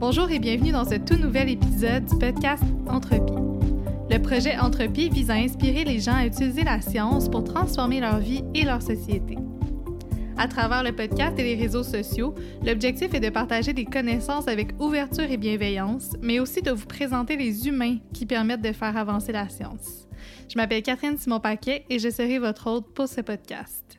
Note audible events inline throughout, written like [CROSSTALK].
Bonjour et bienvenue dans ce tout nouvel épisode du podcast Entropie. Le projet Entropie vise à inspirer les gens à utiliser la science pour transformer leur vie et leur société. À travers le podcast et les réseaux sociaux, l'objectif est de partager des connaissances avec ouverture et bienveillance, mais aussi de vous présenter les humains qui permettent de faire avancer la science. Je m'appelle Catherine Simon-Paquet et je serai votre hôte pour ce podcast.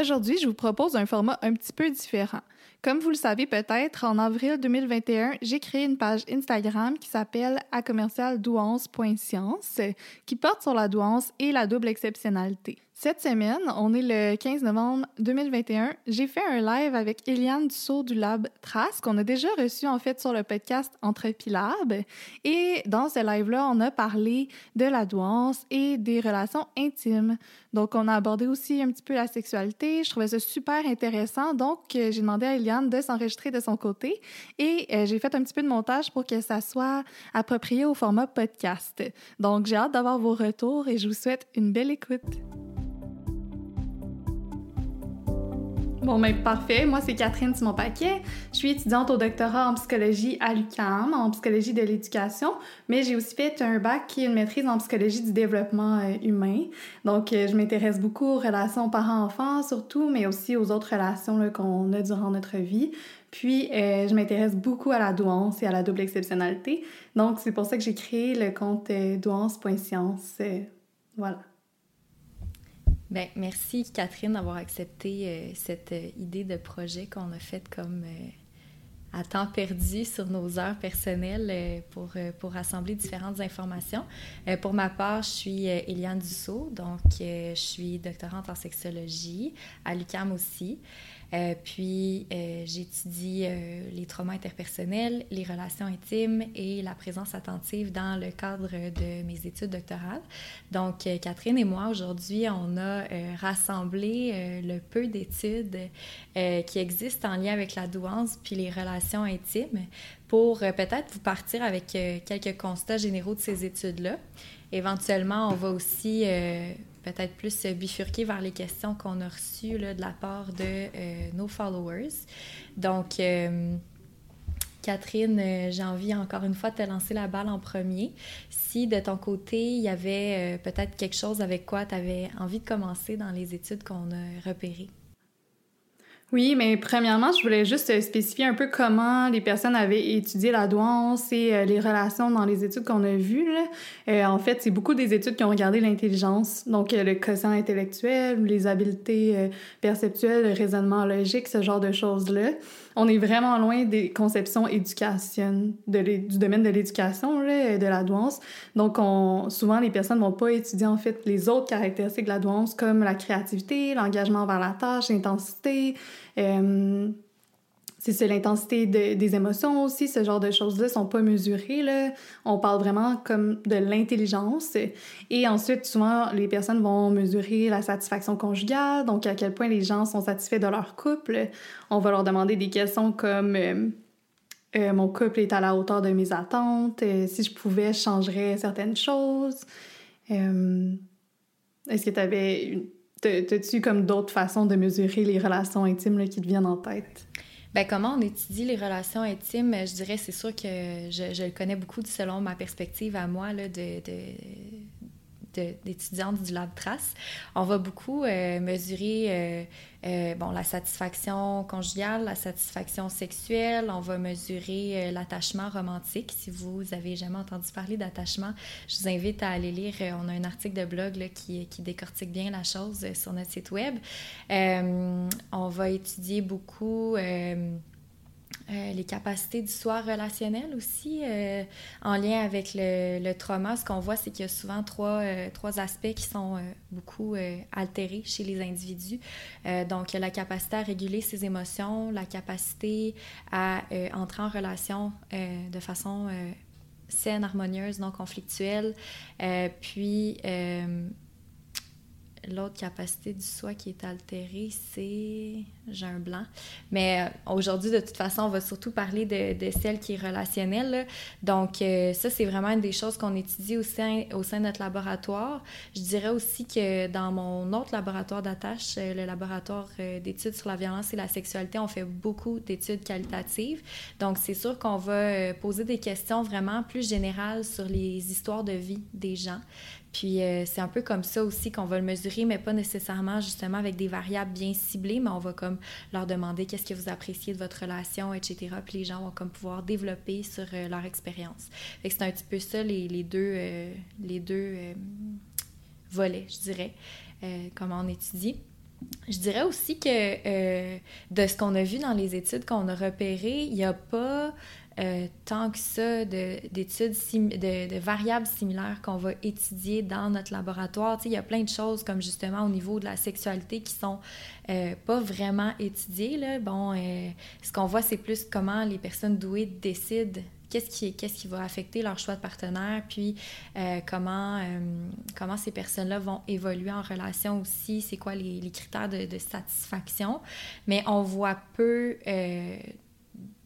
Aujourd'hui, je vous propose un format un petit peu différent. Comme vous le savez peut-être, en avril 2021, j'ai créé une page Instagram qui s'appelle acommercialdouance.science, qui porte sur la douance et la double exceptionnalité. Cette semaine, on est le 15 novembre 2021, j'ai fait un live avec Eliane Dussault du Lab Trace qu'on a déjà reçu en fait sur le podcast Entrepilab. Et dans ce live-là, on a parlé de la douance et des relations intimes. Donc, on a abordé aussi un petit peu la sexualité. Je trouvais ça super intéressant. Donc, euh, j'ai demandé à Eliane de s'enregistrer de son côté et euh, j'ai fait un petit peu de montage pour que ça soit approprié au format podcast. Donc, j'ai hâte d'avoir vos retours et je vous souhaite une belle écoute. Bon, ben, parfait. Moi, c'est Catherine Simon-Paquet. Je suis étudiante au doctorat en psychologie à l'UQAM, en psychologie de l'éducation, mais j'ai aussi fait un bac qui est une maîtrise en psychologie du développement euh, humain. Donc, euh, je m'intéresse beaucoup aux relations parents-enfants, surtout, mais aussi aux autres relations qu'on a durant notre vie. Puis, euh, je m'intéresse beaucoup à la douance et à la double exceptionnalité. Donc, c'est pour ça que j'ai créé le compte douance.science. voilà. Bien, merci Catherine d'avoir accepté euh, cette euh, idée de projet qu'on a faite comme euh, à temps perdu sur nos heures personnelles pour, pour rassembler différentes informations. pour ma part, je suis Eliane Dussault, donc je suis doctorante en sexologie à l'UQAM aussi. Euh, puis, euh, j'étudie euh, les traumas interpersonnels, les relations intimes et la présence attentive dans le cadre de mes études doctorales. Donc, Catherine et moi, aujourd'hui, on a rassemblé le peu d'études qui existent en lien avec la douance puis les relations intimes pour peut-être vous partir avec quelques constats généraux de ces études-là. Éventuellement, on va aussi peut-être plus bifurquer vers les questions qu'on a reçues de la part de euh, nos followers. Donc, euh, Catherine, euh, j'ai envie encore une fois de te lancer la balle en premier. Si de ton côté, il y avait peut-être quelque chose avec quoi tu avais envie de commencer dans les études qu'on a repérées. Oui, mais premièrement, je voulais juste spécifier un peu comment les personnes avaient étudié la douance et euh, les relations dans les études qu'on a vues. Euh, en fait, c'est beaucoup des études qui ont regardé l'intelligence, donc euh, le quotient intellectuel, les habiletés perceptuelles, le raisonnement logique, ce genre de choses-là on est vraiment loin des conceptions éducation, du domaine de l'éducation, de la douance. Donc, on, souvent, les personnes ne vont pas étudier, en fait, les autres caractéristiques de la douance, comme la créativité, l'engagement vers la tâche, l'intensité, euh, c'est l'intensité des émotions aussi, ce genre de choses-là sont pas mesurées. Là. On parle vraiment comme de l'intelligence. Et ensuite, souvent, les personnes vont mesurer la satisfaction conjugale, donc à quel point les gens sont satisfaits de leur couple. On va leur demander des questions comme euh, euh, mon couple est à la hauteur de mes attentes, euh, si je pouvais, je changerais certaines choses. Est-ce que tu avais... T'as-tu comme d'autres façons de mesurer les relations intimes qui te viennent en tête? Ben, comment on étudie les relations intimes, je dirais, c'est sûr que je, je, le connais beaucoup selon ma perspective à moi là, de, de d'étudiantes du Lab Trace. On va beaucoup euh, mesurer euh, euh, bon, la satisfaction conjugale, la satisfaction sexuelle. On va mesurer l'attachement romantique. Si vous avez jamais entendu parler d'attachement, je vous invite à aller lire. on a un article de blog là, qui, qui, décortique bien la chose sur notre site web. on va étudier beaucoup euh, les capacités du soir relationnel aussi, euh, en lien avec le, trauma, ce qu'on voit, c'est qu'il y a souvent trois, euh, trois aspects qui sont beaucoup altérés chez les individus. donc, la capacité à réguler ses émotions, la capacité à entrer en relation de façon saine, harmonieuse, non conflictuelle, puis l'autre capacité du soi qui est altérée, c'est. J'ai un blanc. Mais euh, aujourd'hui, de toute façon, on va surtout parler de, de celle qui est relationnelle. Donc, euh, ça, c'est vraiment une des choses qu'on étudie au sein, au sein de notre laboratoire. Je dirais aussi que dans mon autre laboratoire d'attache, euh, le laboratoire d'études sur la violence et la sexualité, on fait beaucoup d'études qualitatives. Donc, c'est sûr qu'on va poser des questions vraiment plus générales sur les histoires de vie des gens. Puis euh, c'est un peu comme ça aussi qu'on va le mesurer, mais pas nécessairement justement avec des variables bien ciblées, mais on va comme leur demander qu'est-ce que vous appréciez de votre relation, etc. Puis les gens vont comme pouvoir développer sur euh, leur expérience. Fait que c'est un petit peu ça les, deux, euh, les deux volets, je dirais, comment on étudie. Je dirais aussi que de ce qu'on a vu dans les études qu'on a repérées, il n'y a pas euh, tant que ça d'études, de, de, variables similaires qu'on va étudier dans notre laboratoire. il y a plein de choses comme justement au niveau de la sexualité qui sont euh, pas vraiment étudiées. Là. Bon, euh, ce qu'on voit, c'est plus comment les personnes douées décident qu'est-ce qui, qu'est-ce qui va affecter leur choix de partenaire, puis comment, comment ces personnes-là vont évoluer en relation aussi, c'est quoi les, critères de, satisfaction. Mais on voit peu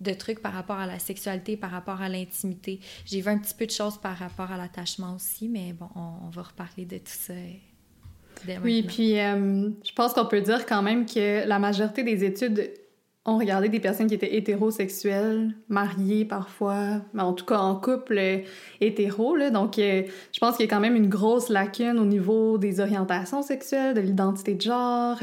de trucs par rapport à la sexualité, par rapport à l'intimité. J'ai vu un petit peu de choses par rapport à l'attachement aussi, mais bon, on, va reparler de tout ça. Oui, puis euh, je pense qu'on peut dire quand même que la majorité des études ont regardé des personnes qui étaient hétérosexuelles, mariées parfois, mais en tout cas en couple euh, hétéro. Là. Donc, euh, je pense qu'il y a quand même une grosse lacune au niveau des orientations sexuelles, de l'identité de genre.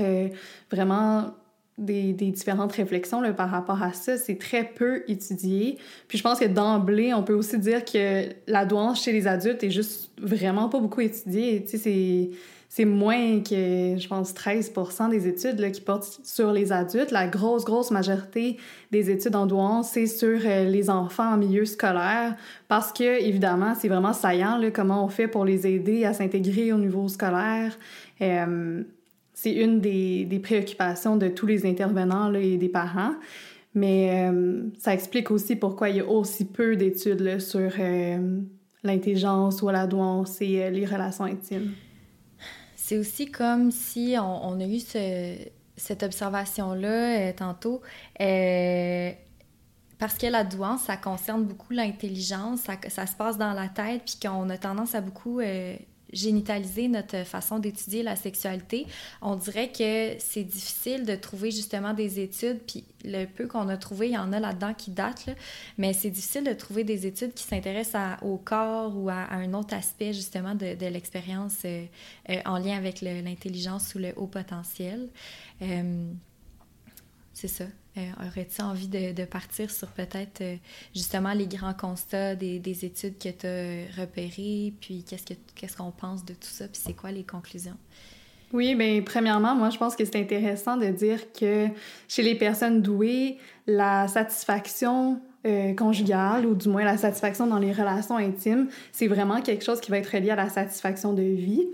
vraiment, des, différentes réflexions là, par rapport à ça, c'est très peu étudié. Puis je pense que d'emblée, on peut aussi dire que la douance chez les adultes est juste vraiment pas beaucoup étudiée. Tu sais, c'est moins que, je pense, 13% des études là, qui portent sur les adultes. La grosse, grosse majorité des études en douance, c'est sur euh, les enfants en milieu scolaire parce que, évidemment, c'est vraiment saillant là, comment on fait pour les aider à s'intégrer au niveau scolaire. Euh, c'est une des, préoccupations de tous les intervenants et des parents. Mais euh, ça explique aussi pourquoi il y a aussi peu d'études sur euh, l'intelligence ou la douance et euh, les relations intimes. C'est aussi comme si on, a eu ce, cette observation-là tantôt. parce que la douance, ça concerne beaucoup l'intelligence, ça, ça, se passe dans la tête, puis qu'on a tendance à beaucoup génitaliser notre façon d'étudier la sexualité, on dirait que c'est difficile de trouver justement des études, puis le peu qu'on a trouvé, il y en a là-dedans qui datent, mais c'est difficile de trouver des études qui s'intéressent au corps ou à, un autre aspect justement de, l'expérience euh, euh, en lien avec l'intelligence ou le haut potentiel. Euh, c'est ça. Euh, aurais-tu envie de, partir sur peut-être euh, justement les grands constats des, études que tu as repérées, puis qu'est-ce qu'on ce qu'on pense de tout ça, puis c'est quoi les conclusions? Oui, bien, premièrement, moi, je pense que c'est intéressant de dire que chez les personnes douées, la satisfaction euh, conjugale, ou du moins la satisfaction dans les relations intimes, c'est vraiment quelque chose qui va être relié à la satisfaction de vie.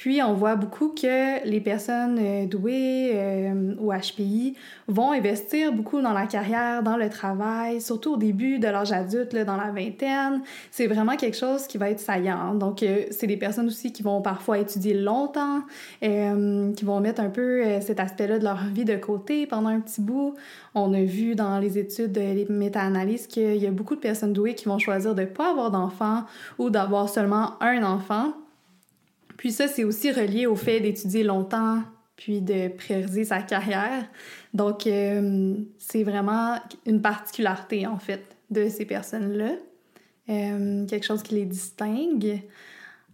Puis, on voit beaucoup que les personnes euh, douées euh, ou HPI vont investir beaucoup dans la carrière, dans le travail, surtout au début de l'âge adulte, là, dans la vingtaine. C'est vraiment quelque chose qui va être saillant. Donc, euh, c'est des personnes aussi qui vont parfois étudier longtemps, qui vont mettre un peu cet aspect-là de leur vie de côté pendant un petit bout. On a vu dans les études, les méta-analyses, qu'il y a beaucoup de personnes douées qui vont choisir de ne pas avoir d'enfants ou d'avoir seulement un enfant puis ça, c'est aussi relié au fait d'étudier longtemps, puis de prioriser sa carrière. Donc, euh, c'est vraiment une particularité, en fait, de ces personnes-là. Euh, quelque chose qui les distingue.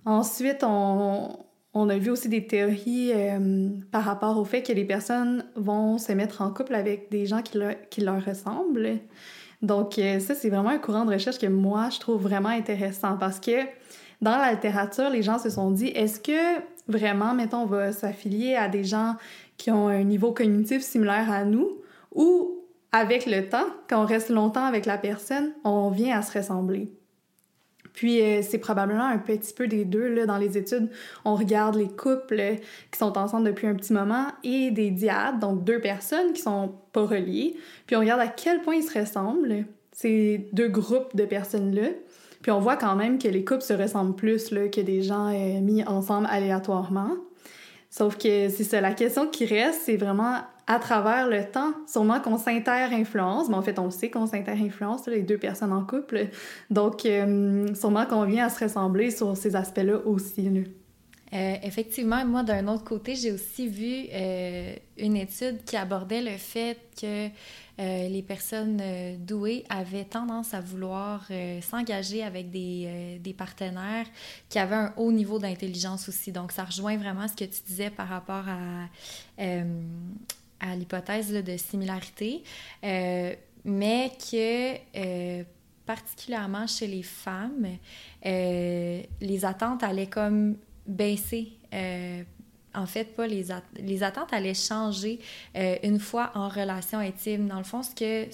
Ensuite, on, a vu aussi des théories euh, par rapport au fait que les personnes vont se mettre en couple avec des gens qui qui leur ressemblent. Donc, ça, c'est vraiment un courant de recherche que moi, je trouve vraiment intéressant parce que dans la littérature, les gens se sont dit, est-ce que vraiment, mettons, on va s'affilier à des gens qui ont un niveau cognitif similaire à nous? Ou avec le temps, quand on reste longtemps avec la personne, on vient à se ressembler? Puis euh, c'est probablement un petit peu des deux là, dans les études. On regarde les couples qui sont ensemble depuis un petit moment et des diades, donc deux personnes qui sont pas reliées. Puis on regarde à quel point ils se ressemblent, ces deux groupes de personnes-là. Puis on voit quand même que les couples se ressemblent plus là, que des gens euh, mis ensemble aléatoirement. Sauf que c'est ça, la question qui reste, c'est vraiment à travers le temps. Sûrement qu'on s'inter-influence, mais en fait, on sait qu'on s'inter-influence, les deux personnes en couple. Donc, euh, sûrement qu'on vient à se ressembler sur ces aspects-là aussi. Euh, effectivement, moi, d'un autre côté, j'ai aussi vu euh, une étude qui abordait le fait que euh, les personnes douées avaient tendance à vouloir s'engager avec des, partenaires qui avaient un haut niveau d'intelligence aussi. Donc, ça rejoint vraiment ce que tu disais par rapport à, l'hypothèse de similarité, mais que particulièrement chez les femmes, les attentes allaient comme baisser. Euh, en fait, pas les, les attentes allaient changer euh, une fois en relation intime. Dans le fond, ce que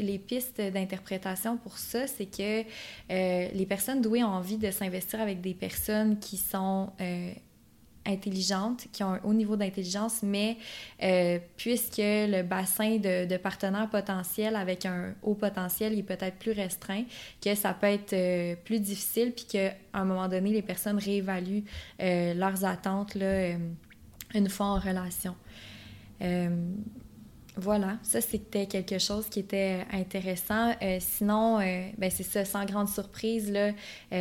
les pistes d'interprétation pour ça, c'est que euh, les personnes douées ont envie de s'investir avec des personnes qui sont intelligentes, qui ont un haut niveau d'intelligence, mais euh, puisque le bassin de, partenaires potentiels avec un haut potentiel est peut-être plus restreint, que ça peut être euh, plus difficile, puis qu'à un moment donné, les personnes réévaluent euh, leurs attentes là, une fois en relation. Voilà, ça c'était quelque chose qui était intéressant. sinon, ben, c'est ça, sans grande surprise, là,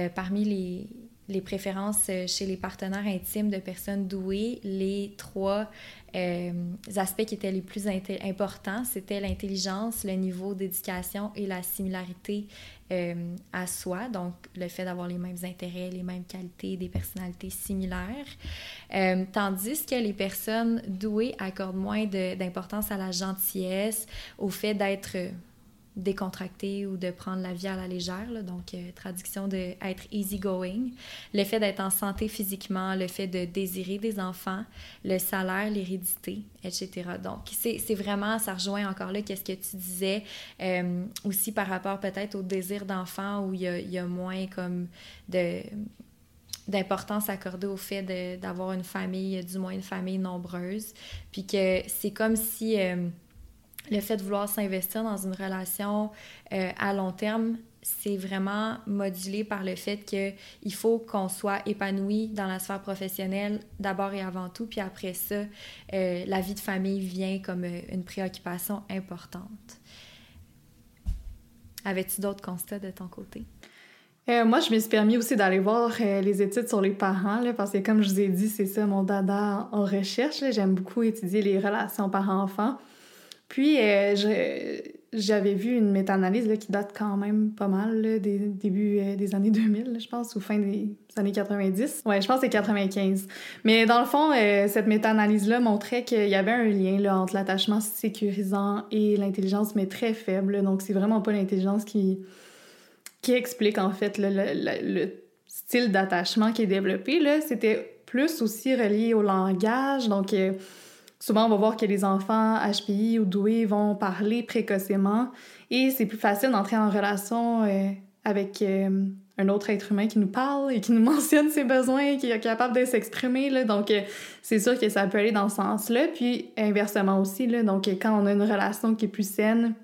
parmi les, les préférences euh, chez les partenaires intimes de personnes douées, les trois euh, aspects qui étaient les plus importants, c'était l'intelligence, le niveau d'éducation et la similarité euh, à soi, donc le fait d'avoir les mêmes intérêts, les mêmes qualités, des personnalités similaires, tandis que les personnes douées accordent moins d'importance à la gentillesse, au fait d'être décontracter ou de prendre la vie à la légère, donc euh, traduction de être easygoing, le fait d'être en santé physiquement, le fait de désirer des enfants, le salaire, l'hérédité, etc. Donc c'est vraiment, ça rejoint encore là qu'est-ce que tu disais euh, aussi par rapport peut-être au désir d'enfant où il y y a, moins comme de d'importance accordée au fait d'avoir une famille, du moins une famille nombreuse, puis que c'est comme si... Euh, le fait de vouloir s'investir dans une relation euh, à long terme, c'est vraiment modulé par le fait qu'il faut qu'on soit épanoui dans la sphère professionnelle d'abord et avant tout, puis après ça, euh, la vie de famille vient comme euh, une préoccupation importante. Avais-tu d'autres constats de ton côté? moi, je me suis permis aussi d'aller voir les études sur les parents, parce que comme je vous ai dit, c'est ça mon dada en recherche. J'aime beaucoup étudier les relations parents-enfants. Puis, euh, j'avais vu une méta-analyse qui date quand même pas mal, des débuts euh, des années [LAUGHS] 2000, je pense, ou fin des années 90. Ouais, je pense que c'est 95. Mais dans le fond, euh, cette méta-analyse-là montrait qu'il y avait un lien entre l'attachement sécurisant et l'intelligence, mais très faible. Donc, c'est vraiment pas l'intelligence qui, explique, en fait, le, le style d'attachement qui est développé. C'était plus aussi relié au langage. Donc, Souvent, on va voir que les enfants HPI ou doués vont parler précocement et c'est plus facile d'entrer en relation euh, avec euh, un autre être humain qui nous parle et qui nous [LAUGHS] mentionne ses besoins, qui est capable de s'exprimer. Donc, euh, c'est sûr que ça peut aller dans ce sens-là. Puis, inversement aussi, là, donc quand on a une relation qui est plus saine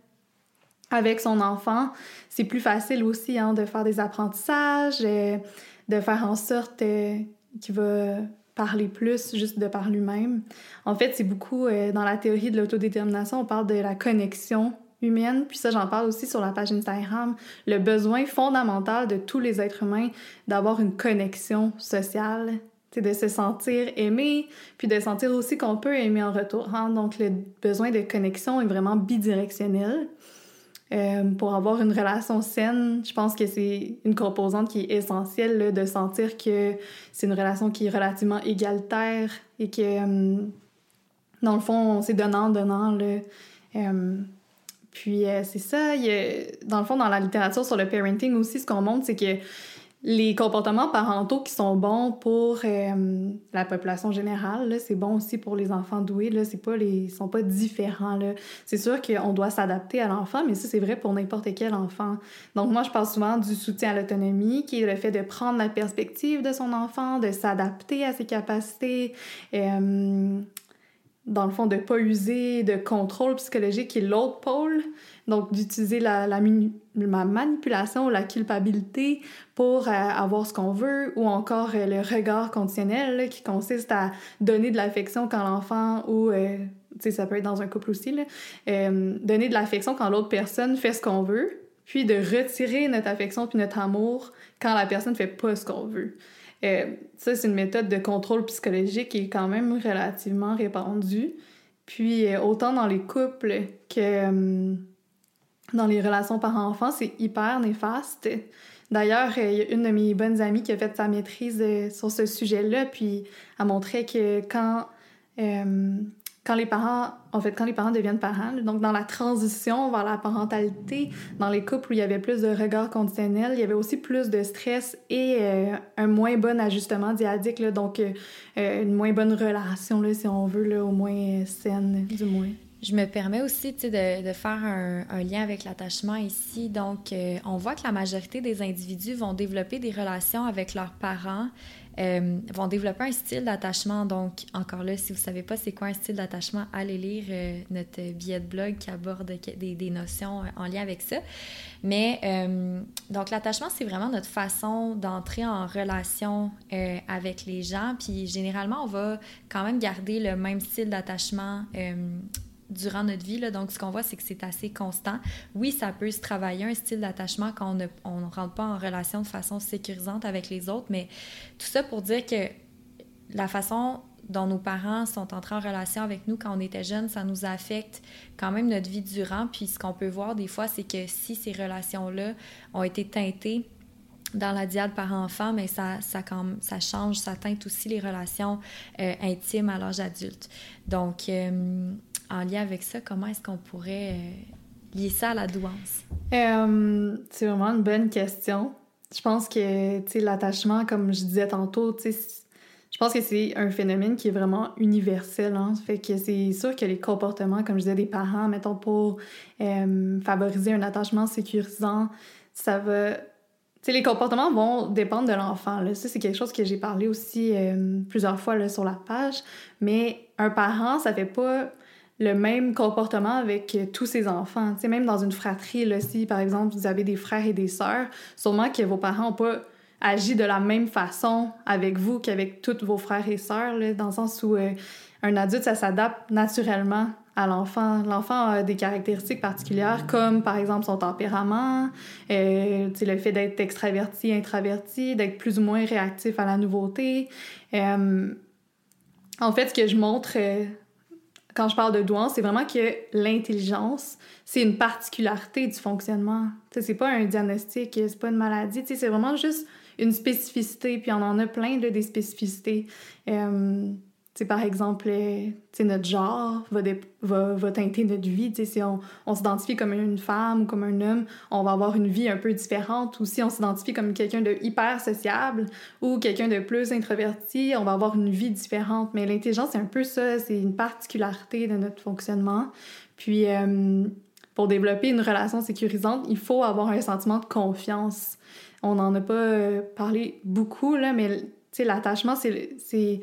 avec son enfant, c'est plus facile aussi hein, de faire des apprentissages, de faire en sorte qu'il va parler plus juste de par lui-même. En fait, c'est beaucoup euh, dans la théorie de l'autodétermination, on parle de la connexion humaine, puis ça j'en parle aussi sur la page Instagram, le besoin fondamental de tous les êtres humains d'avoir une connexion sociale, de se sentir aimé, puis de sentir aussi qu'on peut aimer en retour. Hein. Donc le besoin de connexion est vraiment bidirectionnel. Euh, pour avoir une relation saine, je pense que c'est une composante qui est essentielle de sentir que c'est une relation qui est relativement égalitaire et que, euh, dans le fond, c'est donnant-donnant. Euh, puis c'est ça, dans le fond, dans la littérature sur le parenting aussi, ce qu'on montre, c'est que les comportements parentaux qui sont bons pour euh, la population générale, c'est bon aussi pour les enfants doués. Là, c'est pas les, sont pas différents. C'est sûr qu'on doit s'adapter à l'enfant, mais ça, c'est vrai pour n'importe quel enfant. Donc, moi, je parle souvent du soutien à l'autonomie, qui est le fait de prendre la perspective de son enfant, de s'adapter à ses capacités. Euh, dans le fond, de pas user de contrôle psychologique qui est l'autre pôle. Donc, d'utiliser la, la, manipulation ou la culpabilité pour euh, avoir ce qu'on veut, ou encore euh, le regard conditionnel qui consiste à donner de l'affection quand l'enfant ou, euh, sais, ça peut être dans un couple aussi, là, donner de l'affection quand l'autre personne fait ce qu'on veut, puis de retirer notre affection puis notre amour quand la personne fait pas ce qu'on veut. ça, c'est une méthode de contrôle psychologique qui est quand même relativement répandue. Puis, autant dans les couples que dans les relations parents-enfants, c'est hyper néfaste. D'ailleurs, il y a une de mes bonnes amies qui a fait sa maîtrise euh, sur ce sujet-là, puis a montré que quand, euh, quand les parents, en fait, quand les parents deviennent parents, donc dans la transition vers la parentalité, dans les couples où il y avait plus de regards conditionnels, il y avait aussi plus de stress et euh, un moins bon ajustement diadique, donc une moins bonne relation, là, si on veut, là, au moins saine, du moins. Je me permets aussi de, faire un, lien avec l'attachement ici. Donc, euh, on voit que la majorité des individus vont développer des relations avec leurs parents, euh, vont développer un style d'attachement. Donc, encore là, si vous ne savez pas c'est quoi un style d'attachement, allez lire euh, notre billet de blog qui aborde des, notions en lien avec ça. Mais, donc, l'attachement, c'est vraiment notre façon d'entrer en relation avec les gens. Puis, généralement, on va quand même garder le même style d'attachement durant notre vie. Là. Donc, ce qu'on voit, c'est que c'est assez constant. Oui, ça peut se travailler, un style d'attachement quand on ne on rentre pas en relation de façon sécurisante avec les autres, mais tout ça pour dire que la façon dont nos parents sont entrés en relation avec nous quand on était jeunes, ça nous affecte quand même notre vie durant. Puis ce qu'on peut voir des fois, c'est que si ces relations-là ont été teintées dans la diade par enfant, mais ça, ça, ça change, ça teinte aussi les relations euh, intimes à l'âge adulte. Donc, euh, en lien avec ça, comment est-ce qu'on pourrait euh, lier ça à la douance? Euh, c'est vraiment une bonne question. Je pense que l'attachement, comme je disais tantôt, je pense que c'est un phénomène qui est vraiment universel. Hein. Fait que c'est sûr que les comportements, comme je disais, des parents, mettons, pour euh, favoriser un attachement sécurisant, ça va sais, les comportements vont dépendre de l'enfant. Ça, c'est quelque chose que j'ai parlé aussi plusieurs fois là, sur la page. Mais un parent, ça fait pas le même comportement avec euh, tous ses enfants. Tu sais, même dans une fratrie, là, si par exemple vous avez des frères et des sœurs, sûrement que vos parents n'ont pas agi de la même façon avec vous qu'avec tous vos frères et sœurs, dans le sens où euh, un adulte, ça s'adapte naturellement à l'enfant. L'enfant a des caractéristiques particulières, comme par exemple son tempérament, euh, le fait d'être extraverti, introverti, d'être plus ou moins réactif à la nouveauté. Euh, en fait, ce que je montre quand je parle de douance, c'est vraiment que l'intelligence, c'est une particularité du fonctionnement. C'est pas un diagnostic, c'est pas une maladie, c'est vraiment juste une spécificité, puis on en a plein de des spécificités. Euh, par exemple, euh, notre genre va, va, va, teinter notre vie. si on, on s'identifie comme une femme ou comme un homme, on va avoir une vie un peu différente. Ou si on s'identifie comme quelqu'un de hyper sociable ou quelqu'un de plus introverti, on va avoir une vie différente. Mais l'intelligence, c'est un peu ça, c'est une particularité de notre fonctionnement. Puis, euh, pour développer une relation sécurisante, il faut avoir un sentiment de confiance. On n'en a pas euh, parlé beaucoup, là, mais l'attachement, c'est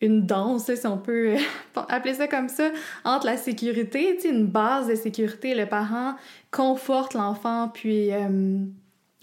une danse, si on peut euh, [LAUGHS] appeler ça comme ça, entre la sécurité, une base de sécurité. Le parent conforte l'enfant, puis euh,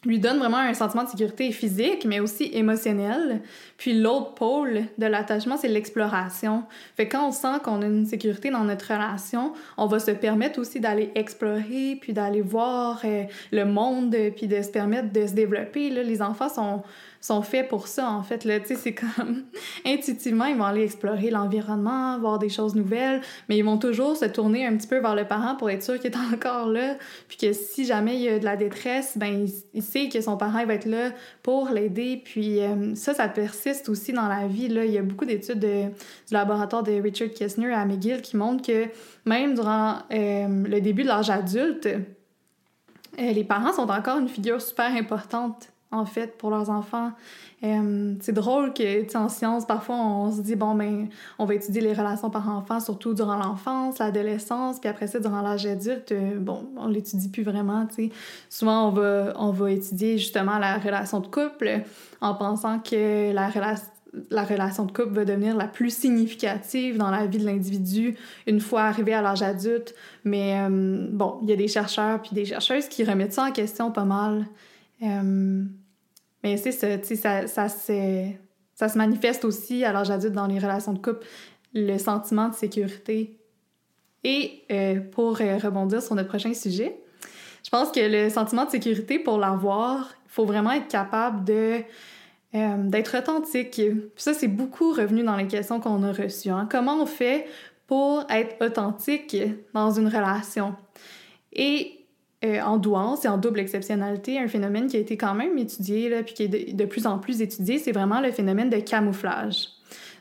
lui donne vraiment un sentiment de sécurité physique, mais aussi émotionnel. Puis l'autre pôle de l'attachement, c'est l'exploration. Fait quand on sent qu'on a une sécurité dans notre relation, on va se permettre aussi d'aller explorer, puis d'aller voir euh, le monde, puis de se permettre de se développer. Là, les enfants sont sont faits pour ça, en fait. Là, tu sais, c'est comme [LAUGHS] intuitivement, ils vont aller explorer l'environnement, voir des choses nouvelles, mais ils vont toujours se tourner un petit peu vers le parent pour être sûr qu'il est [LAUGHS] encore là, puis que si jamais il y a de la détresse, ben il, sait que son parent va être là pour l'aider. Puis euh, ça, ça persiste aussi dans la vie. Là. Il y a beaucoup d'études du laboratoire de Richard Kessner à McGill qui montrent que même durant euh, le début de l'âge adulte, euh, les parents sont encore une figure super importante en fait, pour leurs enfants. Euh, c'est drôle que, en sciences, parfois, on se dit, bon, ben, on va étudier les relations par enfant, surtout durant l'enfance, l'adolescence, puis après ça, durant l'âge adulte, euh, bon, on l'étudie plus vraiment, tu sais. Souvent, on va, on va étudier justement la relation de couple en pensant que la relation la relation de couple va devenir la plus significative dans la vie de l'individu une fois arrivé à l'âge adulte. Mais euh, bon, il y a des chercheurs puis des chercheuses qui remettent ça en question pas mal. Mais c'est ça, ça, ça, ça se manifeste aussi à l'âge adulte dans les relations de couple, le sentiment de sécurité. Et euh, pour rebondir sur notre prochain sujet, je pense que le sentiment de sécurité, pour l'avoir, il faut vraiment être capable de euh, d'être authentique. ça, c'est beaucoup revenu dans les questions qu'on a reçues. Hein. Comment on fait pour être authentique dans une relation? Et euh, en douance et en double exceptionnalité, un phénomène qui a été quand même étudié, là, puis qui est de, plus en plus étudié, c'est vraiment le phénomène de camouflage.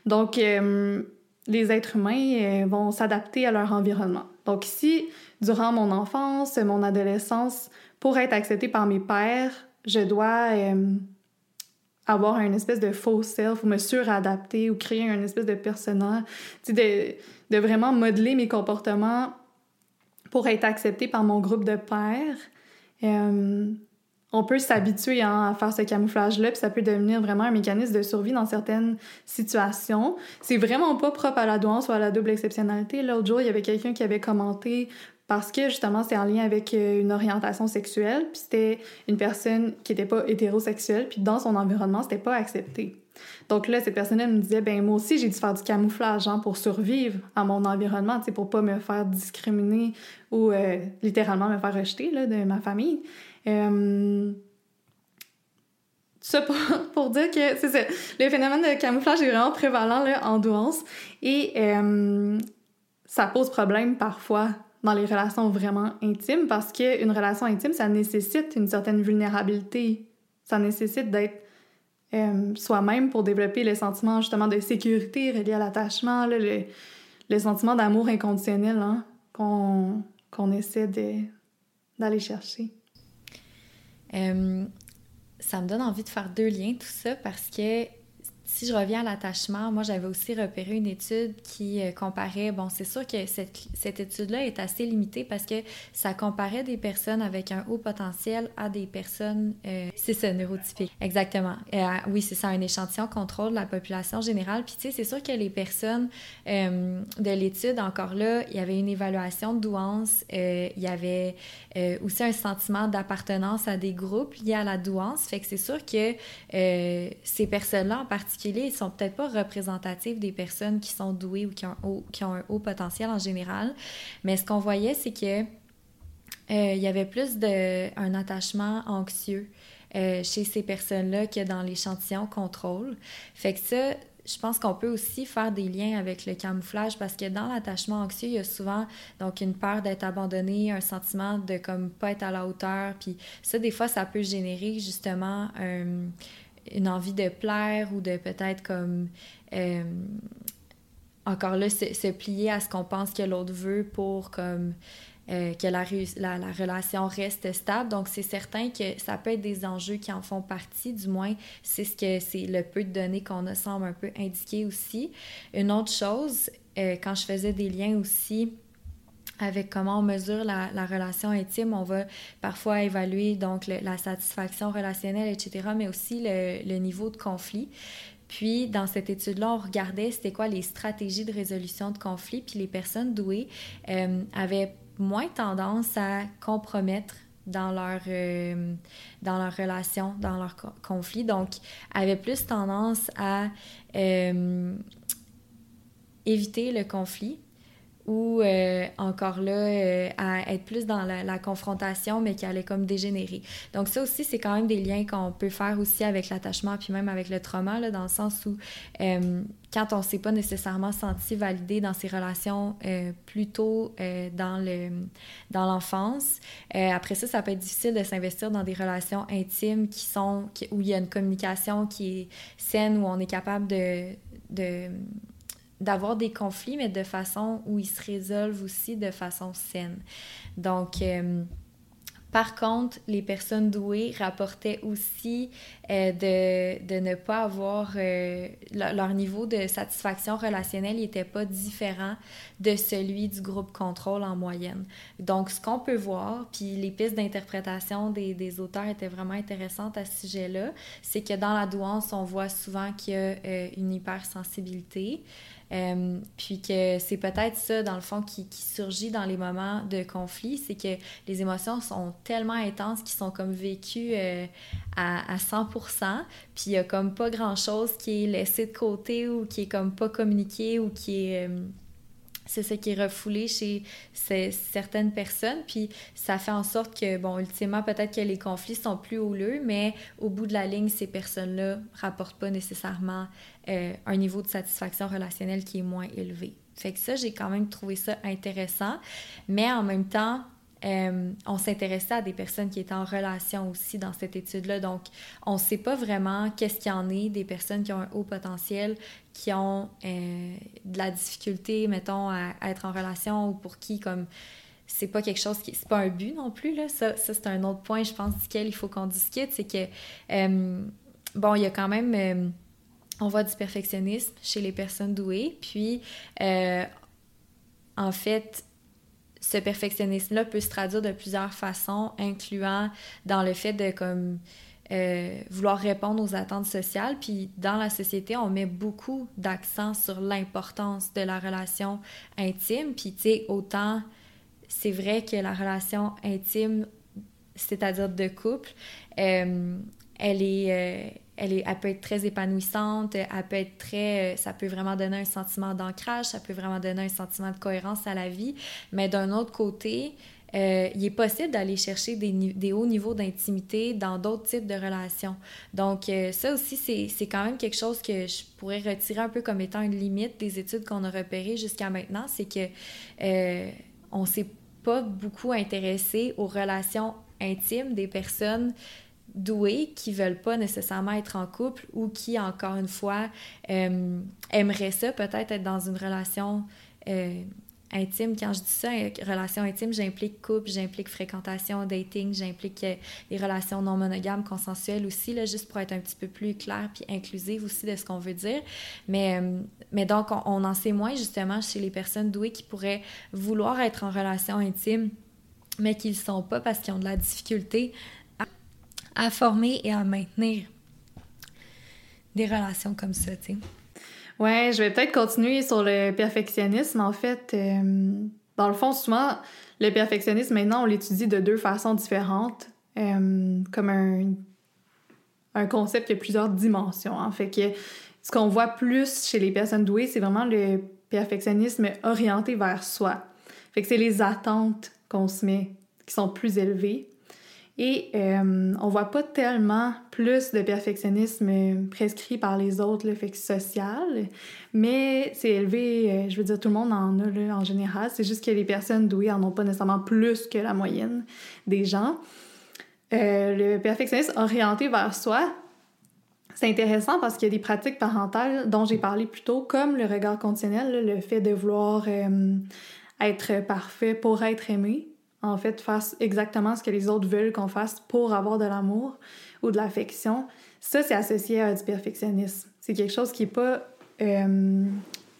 Donc, euh, les êtres humains vont s'adapter à leur environnement. Donc, si durant mon enfance, mon adolescence, pour être accepté par mes pères, je dois avoir un espèce de faux self ou me suradapter ou créer un espèce de personnage, de vraiment modeler mes comportements pour être accepté par mon groupe de pairs. Euh, on peut s'habituer à faire ce camouflage-là, puis ça peut devenir vraiment un mécanisme de survie dans certaines situations. C'est vraiment pas propre à la douance ou à la double exceptionnalité. L'autre jour, il y avait quelqu'un qui avait commenté parce que justement c'est en lien avec euh, une orientation sexuelle, puis c'était une personne qui n'était pas hétérosexuelle, puis dans son environnement, c'était pas accepté. Donc là, cette personne-là me disait, ben moi aussi, j'ai dû faire du camouflage hein, pour survivre à mon environnement, pour pas me faire discriminer ou euh, littéralement me faire rejeter là, de ma famille. Euh... Ça pour, [LAUGHS] pour, dire que c'est. Le phénomène de camouflage est vraiment prévalent là, en douance et euh, ça pose problème parfois dans les relations vraiment intimes parce qu'une relation intime, ça nécessite une certaine vulnérabilité. Ça nécessite d'être euh, soi-même pour développer le sentiment justement de sécurité relié à l'attachement, le, sentiment d'amour inconditionnel hein, qu'on qu'on essaie d'aller chercher. Euh, ça me donne envie de faire deux liens, tout ça, parce que si je reviens à l'attachement, moi, j'avais aussi repéré une étude qui euh, comparait, bon, c'est sûr que cette, cette étude-là est assez limitée parce que ça comparait des personnes avec un haut potentiel à des personnes, euh, c'est ça, neurotypiques. Exactement. Euh, oui, c'est ça, un échantillon contrôle de la population générale. Puis, tu sais, c'est sûr que les personnes de l'étude, encore là, il y avait une évaluation de douance, il y avait aussi un sentiment d'appartenance à des groupes liés à la douance. Fait que c'est sûr que ces personnes-là en particulier, ils sont peut-être pas représentatifs des personnes qui sont douées ou qui ont, qui ont un haut potentiel en général. Mais ce qu'on voyait, c'est que euh, il y avait plus d'un attachement anxieux euh, chez ces personnes-là que dans l'échantillon contrôle. Fait que ça, je pense qu'on peut aussi faire des liens avec le camouflage parce que dans l'attachement anxieux, il y a souvent donc une peur d'être abandonné, un sentiment de comme pas être à la hauteur, puis ça des fois ça peut générer justement un, une envie de plaire ou de peut-être comme euh, encore là se, plier à ce qu'on pense que l'autre veut pour comme euh, que la, la, la, relation reste stable. Donc, c'est certain que ça peut être des enjeux qui en font partie, du moins, c'est ce que c'est le peu de données qu'on a semble un peu indiquer aussi. Une autre chose, euh, quand je faisais des liens aussi avec comment on mesure la, relation intime. On va parfois évaluer donc la satisfaction relationnelle, etc., mais aussi le, niveau de conflit. Puis, dans cette étude-là, on regardait c'était quoi les stratégies de résolution de conflit. Puis, les personnes douées euh, avaient moins tendance à compromettre dans leur, euh, dans leur relation, dans leur conflit. Donc, avaient plus tendance à euh, éviter le conflit ou euh, encore là euh, à être plus dans la, confrontation mais qui allait comme dégénérer. Donc ça aussi c'est quand même des liens qu'on peut faire aussi avec l'attachement puis même avec le trauma là, dans le sens où euh, quand on s'est pas nécessairement senti validé dans ses relations plus tôt dans le dans l'enfance, après ça ça peut être difficile de s'investir dans des relations intimes qui sont où il y a une communication qui est saine où on est capable de d'avoir des conflits, mais de façon où ils se résolvent aussi de façon saine. Donc, euh, Par contre, les personnes douées rapportaient aussi euh, de, de, ne pas avoir euh, leur, niveau de satisfaction relationnelle n'était pas différent de celui du groupe contrôle en moyenne. Donc, ce qu'on peut voir, puis les pistes d'interprétation des, des, auteurs étaient vraiment intéressantes à ce sujet-là, c'est que dans la douance, on voit souvent qu'il y a une hypersensibilité. Euh, puis que c'est peut-être ça, dans le fond, qui, surgit dans les moments de conflit, c'est que les émotions sont tellement intenses qu'ils sont comme vécues euh, à, à 100%, puis il y a comme pas grand-chose qui est laissé de côté ou qui est comme pas communiqué ou qui est... Euh, c'est ce qui est refoulé chez certaines personnes. Puis ça fait en sorte que, bon, ultimement, peut-être que les conflits sont plus houleux, mais au bout de la ligne, ces personnes-là rapportent pas nécessairement euh, un niveau de satisfaction relationnelle qui est moins élevé. Fait que ça, j'ai quand même trouvé ça intéressant. Mais en même temps, euh, on s'intéressait à des personnes qui étaient en relation aussi dans cette étude-là. Donc, on ne sait pas vraiment qu'est-ce qu'il y en est des personnes qui ont un haut potentiel, qui ont euh, de la difficulté, mettons, à, être en relation ou pour qui, comme, c'est pas quelque chose qui. C'est pas un but non plus, là. Ça, ça c'est un autre point, je pense, duquel il faut qu'on discute. C'est que, euh, bon, il y a quand même. on voit du perfectionnisme chez les personnes douées. Puis, en fait, ce perfectionnisme-là peut se traduire de plusieurs façons, incluant dans le fait de comme euh, vouloir répondre aux attentes sociales. Puis dans la société, on met beaucoup d'accent sur l'importance de la relation intime. Puis tu sais, autant c'est vrai que la relation intime, c'est-à-dire de couple, euh, elle est, euh, elle, peut être très épanouissante, elle peut être très, euh, ça peut vraiment donner un sentiment d'ancrage, ça peut vraiment donner un sentiment de cohérence à la vie. Mais d'un autre côté, euh, il est possible d'aller chercher des, des, hauts niveaux d'intimité dans d'autres types de relations. Donc, euh, ça aussi, c'est quand même quelque chose que je pourrais retirer un peu comme étant une limite des études qu'on a repérées jusqu'à maintenant, c'est que euh, on s'est pas beaucoup intéressé aux relations intimes des personnes doués qui veulent pas nécessairement être en couple ou qui, encore une fois, euh, aimeraient ça, peut-être être dans une relation euh, intime. Quand je dis ça, relation intime, j'implique couple, j'implique fréquentation, dating, j'implique euh, les relations non monogames, consensuelles aussi, là, juste pour être un petit peu plus clair puis inclusive aussi de ce qu'on veut dire. Mais, donc, on, on en sait moins justement chez les personnes douées qui pourraient vouloir être en relation intime mais qui ne sont pas parce qu'ils ont de la difficulté à former et à maintenir des relations comme ça, tu sais. Ouais, je vais peut-être continuer sur le perfectionnisme. En fait, euh, dans le fond, souvent, le perfectionnisme, maintenant, on l'étudie de deux façons différentes, euh, comme un, un concept qui a plusieurs dimensions. En fait, que ce qu'on voit plus chez les personnes douées, c'est vraiment le perfectionnisme orienté vers soi. Fait que c'est les attentes qu'on se met qui sont plus élevées. Et euh, on voit pas tellement plus de perfectionnisme prescrit par les autres, le fait social, mais c'est élevé, euh, je veux dire, tout le monde en a en général. C'est juste que les personnes douées en ont pas nécessairement plus que la moyenne des gens. Euh, le perfectionnisme orienté vers soi, c'est intéressant parce qu'il y a des pratiques parentales dont j'ai parlé plus tôt, comme le regard conditionnel, le fait de vouloir être parfait pour être aimé en fait, fasse exactement ce que les autres veulent qu'on fasse pour avoir de l'amour ou de l'affection, ça, c'est associé à du perfectionnisme. C'est quelque chose qui n'est pas euh,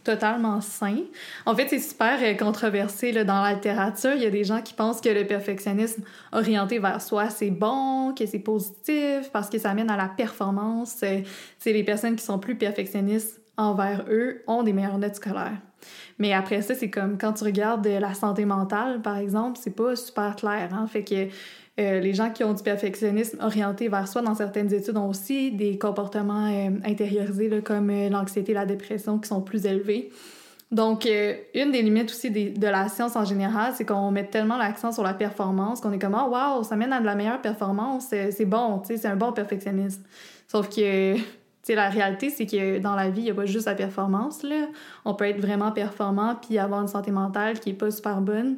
totalement sain. En fait, c'est super euh, controversé là, dans la littérature. Il y a des gens qui pensent que le perfectionnisme orienté vers soi, c'est bon, que c'est positif, parce que ça mène à la performance. Euh, c'est les personnes qui sont plus perfectionnistes envers eux ont des meilleures notes scolaires. Mais après ça, c'est comme quand tu regardes la santé mentale, par exemple, c'est pas super clair. Hein? Fait que euh, les gens qui ont du perfectionnisme orienté vers soi dans certaines études ont aussi des comportements euh, intériorisés comme euh, l'anxiété la dépression qui sont plus élevés. Donc, une des limites aussi de la science en général, c'est qu'on met tellement l'accent sur la performance qu'on est comme « Oh, wow, ça mène à de la meilleure performance, c'est bon, c'est un bon perfectionnisme. » Sauf que sais, la réalité, c'est que dans la vie, il n'y a pas juste la performance. Là. On peut être vraiment performant puis avoir une santé mentale qui n'est pas super bonne.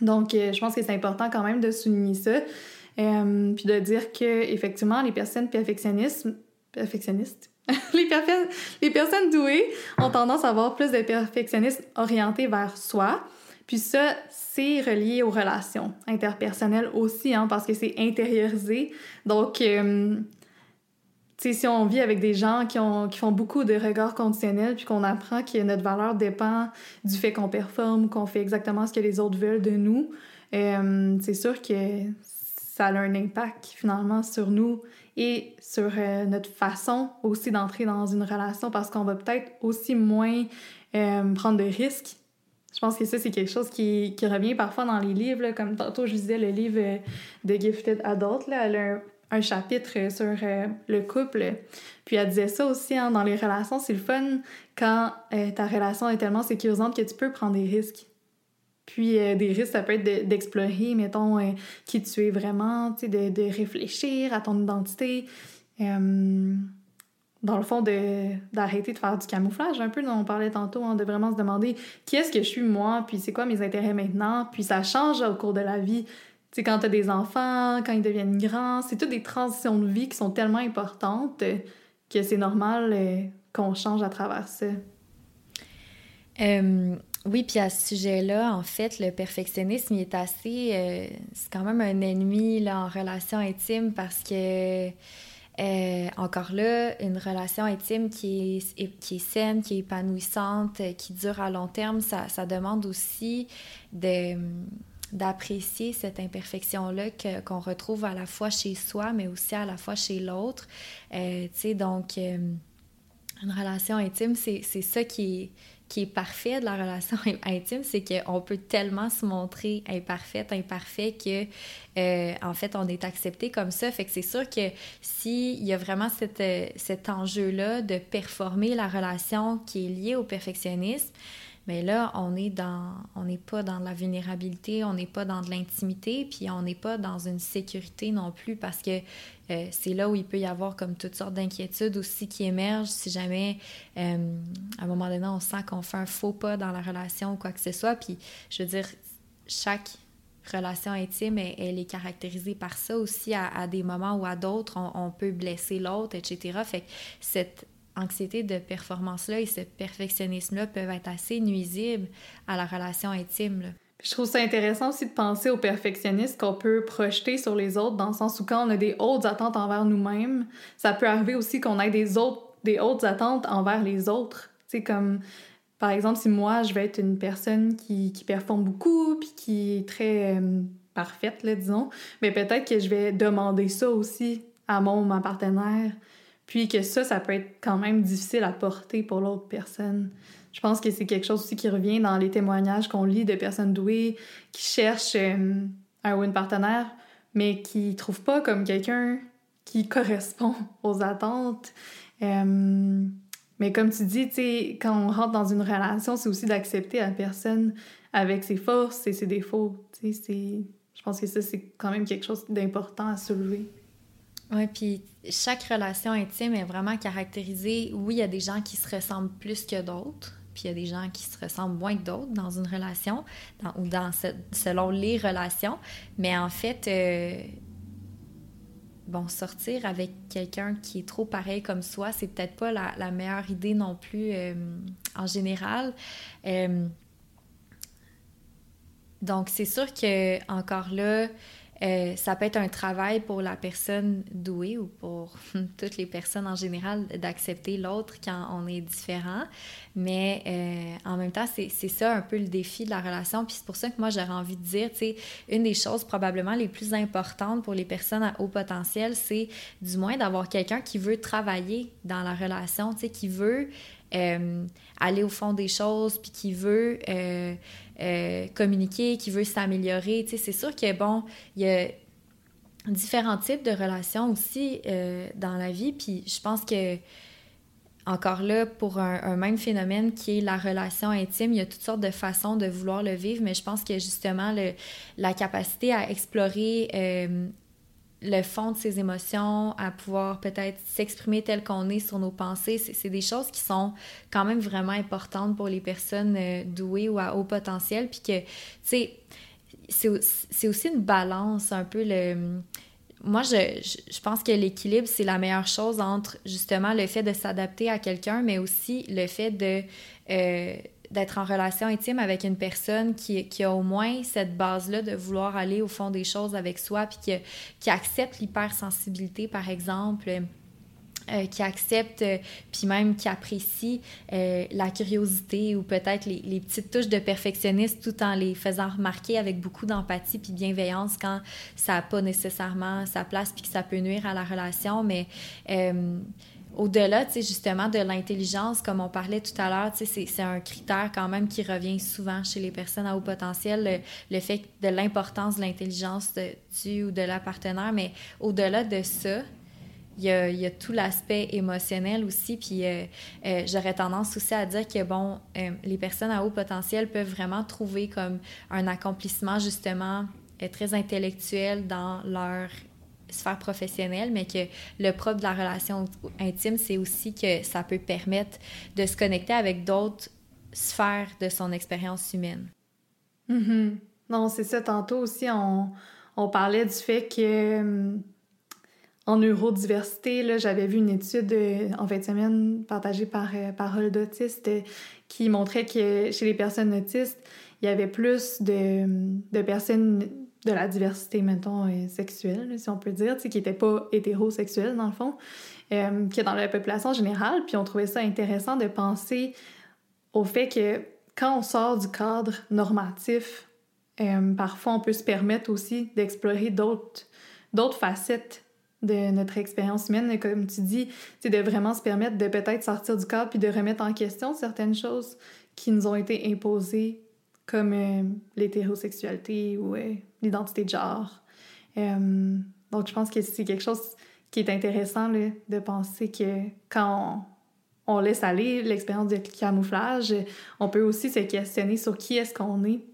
Donc, euh, je pense que c'est important quand même de souligner ça. Euh, puis de dire que effectivement les personnes perfectionnistes, perfectionnistes? [LAUGHS] Les, les personnes douées ont tendance à avoir plus de perfectionnisme orienté vers soi. Puis ça, c'est relié aux relations interpersonnelles aussi, hein, parce que c'est intériorisé. Donc, euh, si on vit avec des gens qui, ont, qui font beaucoup de regards conditionnels, puis qu'on apprend que notre valeur dépend du fait qu'on performe, qu'on fait exactement ce que les autres veulent de nous, euh, c'est sûr que ça a un impact finalement sur nous et sur euh, notre façon aussi d'entrer dans une relation parce qu'on va peut-être aussi moins euh, prendre de risques. Je pense que ça, c'est quelque chose qui, revient parfois dans les livres, comme tantôt je disais, le livre de Gifted Adult, là, chapitre sur euh, le couple. Puis elle disait ça aussi, hein, dans les relations, c'est le fun quand ta relation est tellement sécurisante que tu peux prendre des risques. Puis euh, des risques, ça peut être d'explorer, mettons, euh, qui tu es vraiment, de, de, réfléchir à ton identité. Euh, dans le fond, d'arrêter de, faire du camouflage un peu, dont on parlait tantôt, hein, de vraiment se demander qui est-ce que je suis moi, puis c'est quoi mes intérêts maintenant, puis ça change au cours de la vie. Sais, quand t'as des enfants, quand ils deviennent grands, c'est toutes des transitions de vie qui sont tellement importantes que c'est normal qu'on change à travers ça. Oui, puis à ce sujet-là, en fait, le perfectionnisme, il est assez... Euh, c'est quand même un ennemi là, en relation intime parce que, euh, encore là, une relation intime qui est, qui est saine, qui est épanouissante, qui dure à long terme, ça, ça demande aussi de d'apprécier cette imperfection-là qu'on retrouve à la fois chez soi, mais aussi à la fois chez l'autre. Euh, tu sais, donc, une relation intime, c'est ça qui est qui est parfait de la relation [LAUGHS] intime, c'est qu'on peut tellement se montrer imparfaite, imparfait que, euh, en fait, on est accepté comme ça. Fait que c'est sûr que s'il y a vraiment cette, euh, cet enjeu-là de performer la relation qui est liée au perfectionnisme, mais là, on n'est pas dans la vulnérabilité, on n'est pas dans de l'intimité, puis on n'est pas dans une sécurité non plus parce que euh, c'est là où il peut y avoir comme toutes sortes d'inquiétudes aussi qui émergent si jamais euh, à un moment donné on sent qu'on fait un faux pas dans la relation ou quoi que ce soit. Puis je veux dire, chaque relation intime, elle, est caractérisée par ça aussi à, des moments ou à d'autres, on, on, peut blesser l'autre, etc. Fait que cette anxiété de performance-là et ce perfectionnisme-là peuvent être assez nuisibles à la relation intime. Je trouve ça intéressant aussi de penser au perfectionnisme qu'on peut projeter sur les autres, dans le sens où quand on a des hautes attentes envers nous-mêmes, ça peut arriver aussi qu'on ait des, autres, des hautes attentes envers les autres. C'est comme, par exemple, si moi, je vais être une personne qui, qui performe beaucoup, puis qui est très euh, parfaite, là, disons, mais peut-être que je vais demander ça aussi à mon ma partenaire. Puis que ça, ça peut être quand même difficile à porter pour l'autre personne. Je pense que c'est quelque chose aussi qui revient dans les témoignages qu'on lit de personnes douées qui cherchent euh, un ou une partenaire, mais qui ne trouvent pas comme quelqu'un qui [LAUGHS] correspond aux attentes. Euh, mais comme tu dis, quand on rentre dans une relation, c'est aussi d'accepter la personne avec ses forces et ses défauts. Je pense que ça, c'est quand même quelque chose d'important à soulever. Oui, puis chaque relation intime est vraiment caractérisée. Oui, il y a des gens qui se ressemblent plus que d'autres, puis il y a des gens qui se ressemblent moins que d'autres dans une relation, ou dans selon les relations. Mais en fait, euh, bon, sortir avec quelqu'un qui est trop pareil comme soi, c'est peut-être pas la, meilleure idée non plus euh, en général. Euh, donc, c'est sûr que encore là, euh, ça peut être un travail pour la personne douée ou pour [LAUGHS] toutes les personnes en général d'accepter l'autre quand on est différent. Mais euh, en même temps, c'est ça un peu le défi de la relation. Puis c'est pour ça que moi, j'aurais envie de dire, tu sais, une des choses probablement les plus importantes pour les personnes à haut potentiel, c'est du moins d'avoir quelqu'un qui veut travailler dans la relation, tu sais, qui veut euh, aller au fond des choses, puis qui veut euh, euh, communiquer, qui veut s'améliorer. C'est sûr que, bon, il y a différents types de relations aussi dans la vie, puis je pense que encore là, pour un, même phénomène qui est la relation intime, il y a toutes sortes de façons de vouloir le vivre, mais je pense que justement, le, la capacité à explorer le fond de ses émotions, à pouvoir peut-être s'exprimer tel qu'on est sur nos pensées. C'est des choses qui sont quand même vraiment importantes pour les personnes euh, douées ou à haut potentiel. Puis que, tu sais, c'est aussi une balance un peu le moi, je, pense que l'équilibre, c'est la meilleure chose entre justement le fait de s'adapter à quelqu'un, mais aussi le fait de, euh, d'être en relation intime avec une personne qui, a au moins cette base-là de vouloir aller au fond des choses avec soi, puis qui, qui accepte l'hypersensibilité, par exemple, euh, qui accepte, euh, puis même qui apprécie euh, la curiosité ou peut-être les, petites touches de perfectionnisme tout en les faisant remarquer avec beaucoup d'empathie puis bienveillance quand ça n'a pas nécessairement sa place puis que ça peut nuire à la relation. Mais au-delà, tu sais, justement, de l'intelligence, comme on parlait tout à l'heure, tu sais, c'est un critère quand même qui revient souvent chez les personnes à haut potentiel, le, fait de l'importance de l'intelligence du ou de la partenaire. Mais au-delà de ça, il y a, tout l'aspect émotionnel aussi. Puis euh, euh, j'aurais tendance aussi à dire que, bon, euh, les personnes à haut potentiel peuvent vraiment trouver comme un accomplissement, justement, très intellectuel dans leur sphère professionnelle, mais que le propre de la relation intime, c'est aussi que ça peut permettre de se connecter avec d'autres sphères de son expérience humaine. Mm-hmm. Non, c'est ça. Tantôt aussi, on, parlait du fait que hum, en neurodiversité, j'avais vu une étude euh, en fin de semaine partagée par euh, Parole d'autiste euh, qui montrait que chez les personnes autistes, il y avait plus de, de personnes de la diversité, mettons, sexuelle, si on peut dire, qui n'étaient pas hétérosexuelles, dans le fond, que dans la population générale. Puis on trouvait ça intéressant de penser au fait que quand on sort du cadre normatif, parfois on peut se permettre aussi d'explorer d'autres facettes de notre expérience humaine, comme tu dis, c'est de vraiment se permettre de peut-être sortir du cadre puis de remettre en question certaines choses qui nous ont été imposées, comme euh, l'hétérosexualité ou euh, l'identité de genre. Euh, donc, je pense que c'est quelque chose qui est intéressant de penser que quand on laisse aller l'expérience de camouflage, on peut aussi se questionner sur qui est-ce qu'on est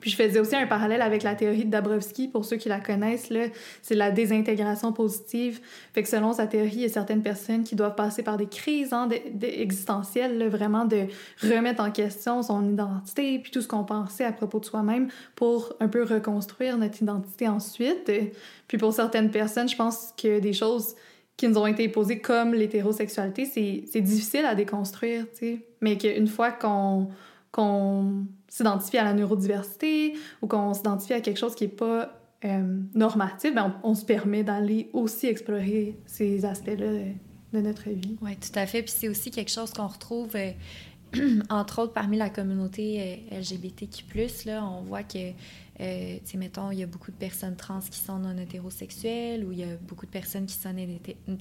puis je faisais aussi un parallèle avec la théorie de Dabrowski, pour ceux qui la connaissent, c'est la désintégration positive. Fait que selon sa théorie, il y a certaines personnes qui doivent passer par des crises hein, existentielles, vraiment de remettre en question son identité, puis tout ce qu'on pensait à propos de soi-même pour un peu reconstruire notre identité ensuite. Puis pour certaines personnes, je pense que des choses qui nous ont été imposées comme l'hétérosexualité, c'est difficile à déconstruire, tu sais. Mais qu'une fois qu'on qu'on s'identifie à la neurodiversité ou qu'on s'identifie à quelque chose qui n'est pas euh, normatif, ben on, se permet d'aller aussi explorer ces aspects-là de, notre vie. Oui, tout à fait. Puis c'est aussi quelque chose qu'on retrouve, euh, [CLEARS THROAT] entre autres, parmi la communauté euh, LGBTQ+. Là, on voit que euh, mettons, il y a beaucoup de personnes trans qui sont non hétérosexuelles ou il y a beaucoup de personnes qui sont,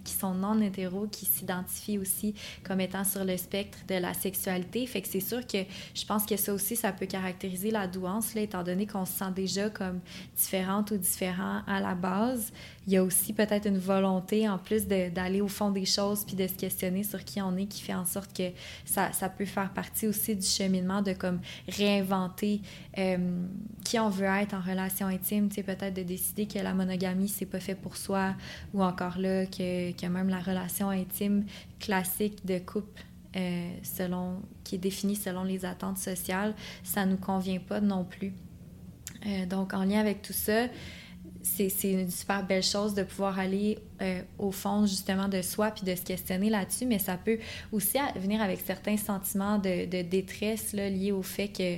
qui sont non hétéros qui s'identifient aussi comme étant sur le spectre de la sexualité. Fait que c'est sûr que je pense que ça aussi, ça peut caractériser la douance, là, étant donné qu'on se sent déjà comme différente ou différent à la base. Il y a aussi peut-être une volonté, en plus d'aller au fond des choses puis de se questionner sur qui on est, qui fait en sorte que ça, ça peut faire partie aussi du cheminement de comme réinventer euh, qui on veut être en relation intime, tu peut-être de décider que la monogamie, c'est pas fait pour soi, ou encore là, que, que même la relation intime classique de couple, euh, selon, qui est définie selon les attentes sociales, ça nous convient pas non plus. Euh, donc, en lien avec tout ça, c'est une super belle chose de pouvoir aller euh, au fond justement de soi puis de se questionner là-dessus, mais ça peut aussi venir avec certains sentiments de, de détresse là, liés au fait que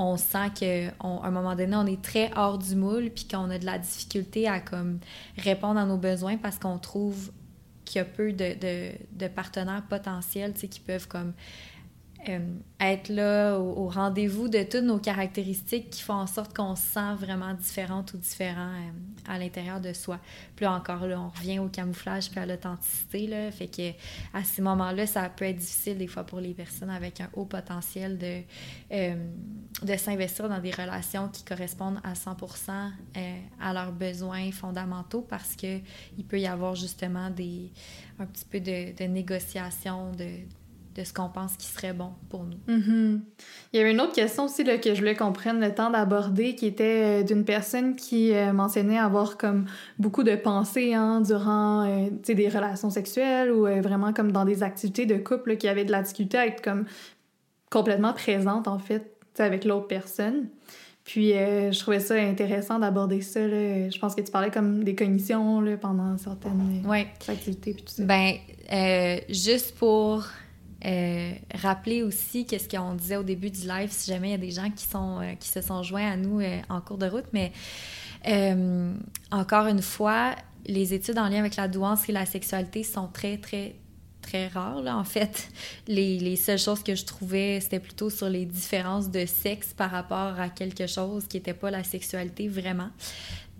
on sent qu'à un moment donné, on est très hors du moule, puis qu'on a de la difficulté à comme répondre à nos besoins parce qu'on trouve qu'il y a peu de, de, de partenaires potentiels qui peuvent comme euh, être là au, rendez-vous de toutes nos caractéristiques qui font en sorte qu'on se sent vraiment différente ou différent euh, à l'intérieur de soi. Puis là encore, là, on revient au camouflage puis à l'authenticité. Fait que à ces moments-là, ça peut être difficile des fois pour les personnes avec un haut potentiel de, euh, de s'investir dans des relations qui correspondent à 100% à leurs besoins fondamentaux parce qu'il peut y avoir justement des, un petit peu de, de négociation, de de ce qu'on pense qui serait bon pour nous. Mm-hmm. Il y avait une autre question aussi là, que je voulais qu'on prenne le temps d'aborder, qui était euh, d'une personne qui euh, mentionnait avoir comme beaucoup de pensées hein, durant euh, des relations sexuelles ou vraiment comme dans des activités de couple qui avaient de la difficulté à être comme complètement présente en fait avec l'autre personne. Puis je trouvais ça intéressant d'aborder ça. Là. Je pense que tu parlais comme des cognitions pendant certaines ouais. activités. Puis tout ça. Ben, juste pour euh, rappeler aussi qu'est-ce qu'on disait au début du live, si jamais il y a des gens qui, sont, qui se sont joints à nous en cours de route. Mais encore une fois, les études en lien avec la douance et la sexualité sont très, très, très rares. Là. En fait, les, les, seules choses que je trouvais, c'était plutôt sur les différences de sexe par rapport à quelque chose qui n'était pas la sexualité vraiment.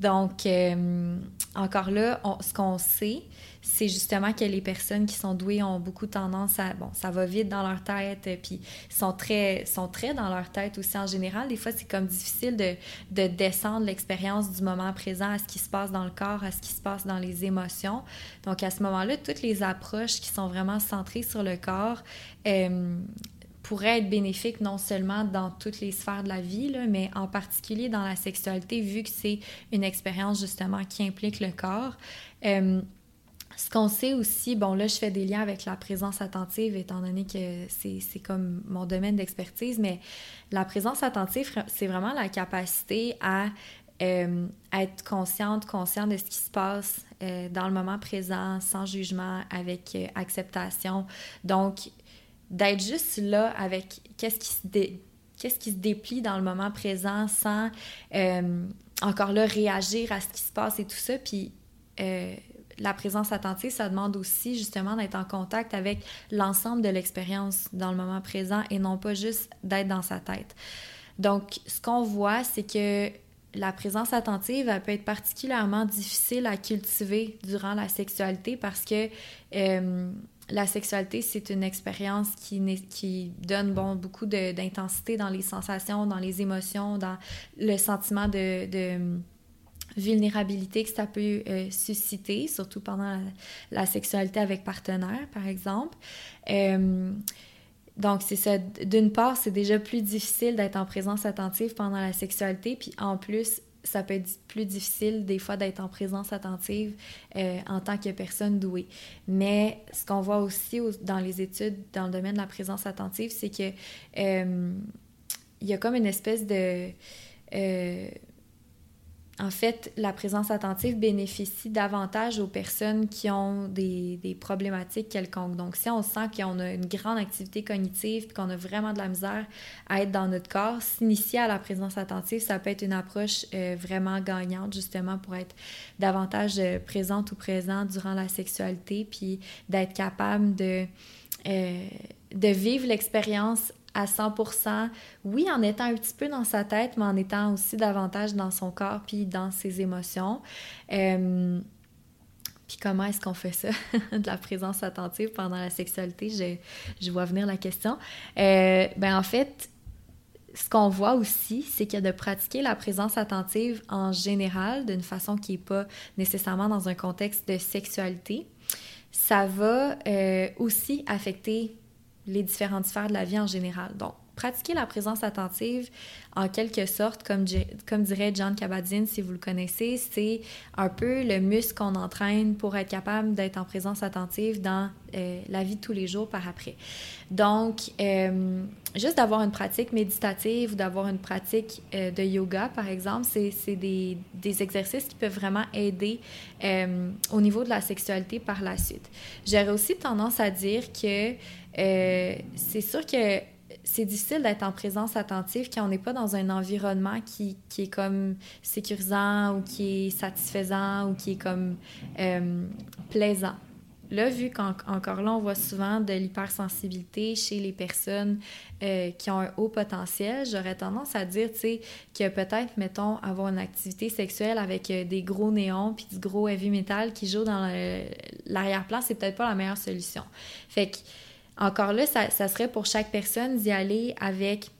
Donc, euh, encore là, ce qu'on sait, c'est justement que les personnes qui sont douées ont beaucoup tendance à... Bon, ça va vite dans leur tête, euh, puis sont très, sont très dans leur tête aussi en général. Des fois, c'est comme difficile de, de descendre l'expérience du moment présent à ce qui se passe dans le corps, à ce qui se passe dans les émotions. Donc, à ce moment-là, toutes les approches qui sont vraiment centrées sur le corps... Euh, pourrait être bénéfique non seulement dans toutes les sphères de la vie, là, mais en particulier dans la sexualité, vu que c'est une expérience justement qui implique le corps. Euh, ce qu'on sait aussi, bon là je fais des liens avec la présence attentive étant donné que c'est comme mon domaine d'expertise, mais la présence attentive, c'est vraiment la capacité à euh, être consciente, consciente de ce qui se passe euh, dans le moment présent, sans jugement, avec acceptation. Donc, d'être juste là avec qu'est-ce qui se qu'est-ce qui se déplie dans le moment présent sans euh, encore là réagir à ce qui se passe et tout ça puis euh, la présence attentive, ça demande aussi justement d'être en contact avec l'ensemble de l'expérience dans le moment présent et non pas juste d'être dans sa tête. Donc, ce qu'on voit, c'est que la présence attentive, elle peut être particulièrement difficile à cultiver durant la sexualité parce que euh, la sexualité, c'est une expérience qui, donne bon, beaucoup d'intensité dans les sensations, dans les émotions, dans le sentiment de, vulnérabilité que ça peut euh, susciter, surtout pendant la, sexualité avec partenaire, par exemple. Euh, donc, c'est ça. D'une part, c'est déjà plus difficile d'être en présence attentive pendant la sexualité, puis en plus, ça peut être plus difficile des fois d'être en présence attentive euh, en tant que personne douée. Mais ce qu'on voit aussi dans les études dans le domaine de la présence attentive, c'est que il y a comme une espèce de en fait, la présence attentive bénéficie davantage aux personnes qui ont des, problématiques quelconques. Donc, si on sent qu'on a une grande activité cognitive, qu'on a vraiment de la misère à être dans notre corps, s'initier à la présence attentive, ça peut être une approche euh, vraiment gagnante, justement, pour être davantage euh, présente ou présent durant la sexualité, puis d'être capable de, euh, de vivre l'expérience à 100%, oui, en étant un petit peu dans sa tête, mais en étant aussi davantage dans son corps puis dans ses émotions. Euh, puis comment est-ce qu'on fait ça, [LAUGHS] de la présence attentive pendant la sexualité? Je, je vois venir la question. Euh, ben en fait, ce qu'on voit aussi, c'est que de pratiquer la présence attentive en général, d'une façon qui n'est pas nécessairement dans un contexte de sexualité, ça va euh, aussi affecter les différentes sphères de la vie en général. Donc, pratiquer la présence attentive, en quelque sorte, comme, dirait John Kabat-Zinn, si vous le connaissez, c'est un peu le muscle qu'on entraîne pour être capable d'être en présence attentive dans euh, la vie de tous les jours par après. Donc, euh, juste d'avoir une pratique méditative ou d'avoir une pratique euh, de yoga, par exemple, c'est des, des, exercices qui peuvent vraiment aider au niveau de la sexualité par la suite. J'aurais aussi tendance à dire que c'est sûr que c'est difficile d'être en présence attentive quand on n'est pas dans un environnement qui, qui, est comme sécurisant ou qui est satisfaisant ou qui est comme euh, plaisant. Là, vu qu'encore là, on voit souvent de l'hypersensibilité chez les personnes euh, qui ont un haut potentiel, j'aurais tendance à dire, tu sais, que peut-être, mettons, avoir une activité sexuelle avec euh, des gros néons puis du gros heavy metal qui joue dans l'arrière-plan, c'est peut-être pas la meilleure solution. Fait que encore là, ça, serait pour chaque personne d'y aller avec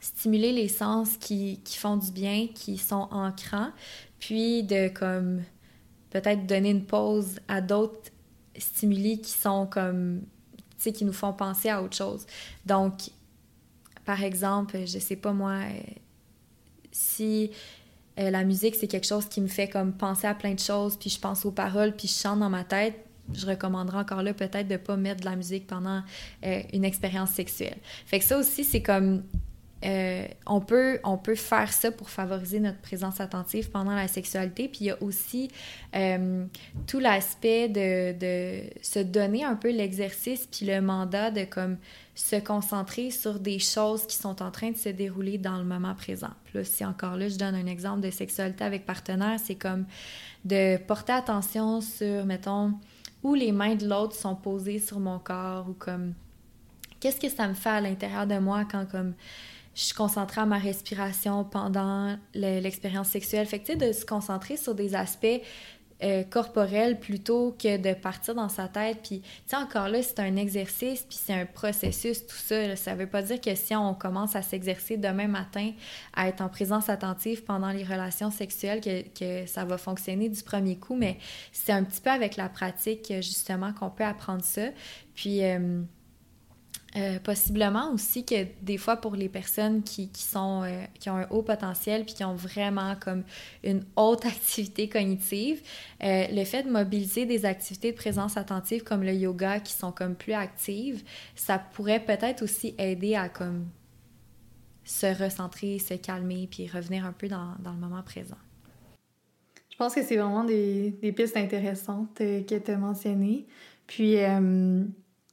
stimuler les sens qui, font du bien, qui sont ancrants, puis de comme peut-être donner une pause à d'autres stimuli qui sont comme, tu sais, qui nous font penser à autre chose. Donc, par exemple, je sais pas moi, si euh, la musique c'est quelque chose qui me fait comme penser à plein de choses, puis je pense aux paroles, puis je chante dans ma tête, je recommanderais encore là peut-être de pas mettre de la musique pendant euh, une expérience sexuelle. Fait que ça aussi, c'est comme euh, on, peut, on peut faire ça pour favoriser notre présence attentive pendant la sexualité. Puis il y a aussi euh, tout l'aspect de, de, se donner un peu l'exercice puis le mandat de comme se concentrer sur des choses qui sont en train de se dérouler dans le moment présent. Là, si encore là, je donne un exemple de sexualité avec partenaire, c'est comme de porter attention sur, mettons, les mains de l'autre sont posées sur mon corps ou comme qu'est-ce que ça me fait à l'intérieur de moi quand comme je suis concentrée à ma respiration pendant l'expérience sexuelle? Fait que, tu sais, de se concentrer sur des aspects euh, corporels plutôt que de partir dans sa tête. Puis, tu sais, encore là, c'est un exercice, puis c'est un processus, tout ça. Ça veut pas dire que si on commence à s'exercer demain matin, à être en présence attentive pendant les relations sexuelles, que, que ça va fonctionner du premier coup, mais c'est un petit peu avec la pratique, justement, qu'on peut apprendre ça. Puis... Euh, euh, possiblement aussi que des fois pour les personnes qui, qui sont euh, qui ont un haut potentiel puis qui ont vraiment comme une haute [LAUGHS] activité cognitive, euh, le fait de mobiliser des activités de présence attentive comme le yoga qui sont comme plus actives, ça pourrait peut-être aussi aider à comme se recentrer, se calmer puis revenir un peu dans, dans le moment présent. Je pense que c'est vraiment des, des, pistes intéressantes qui étaient mentionnées. Puis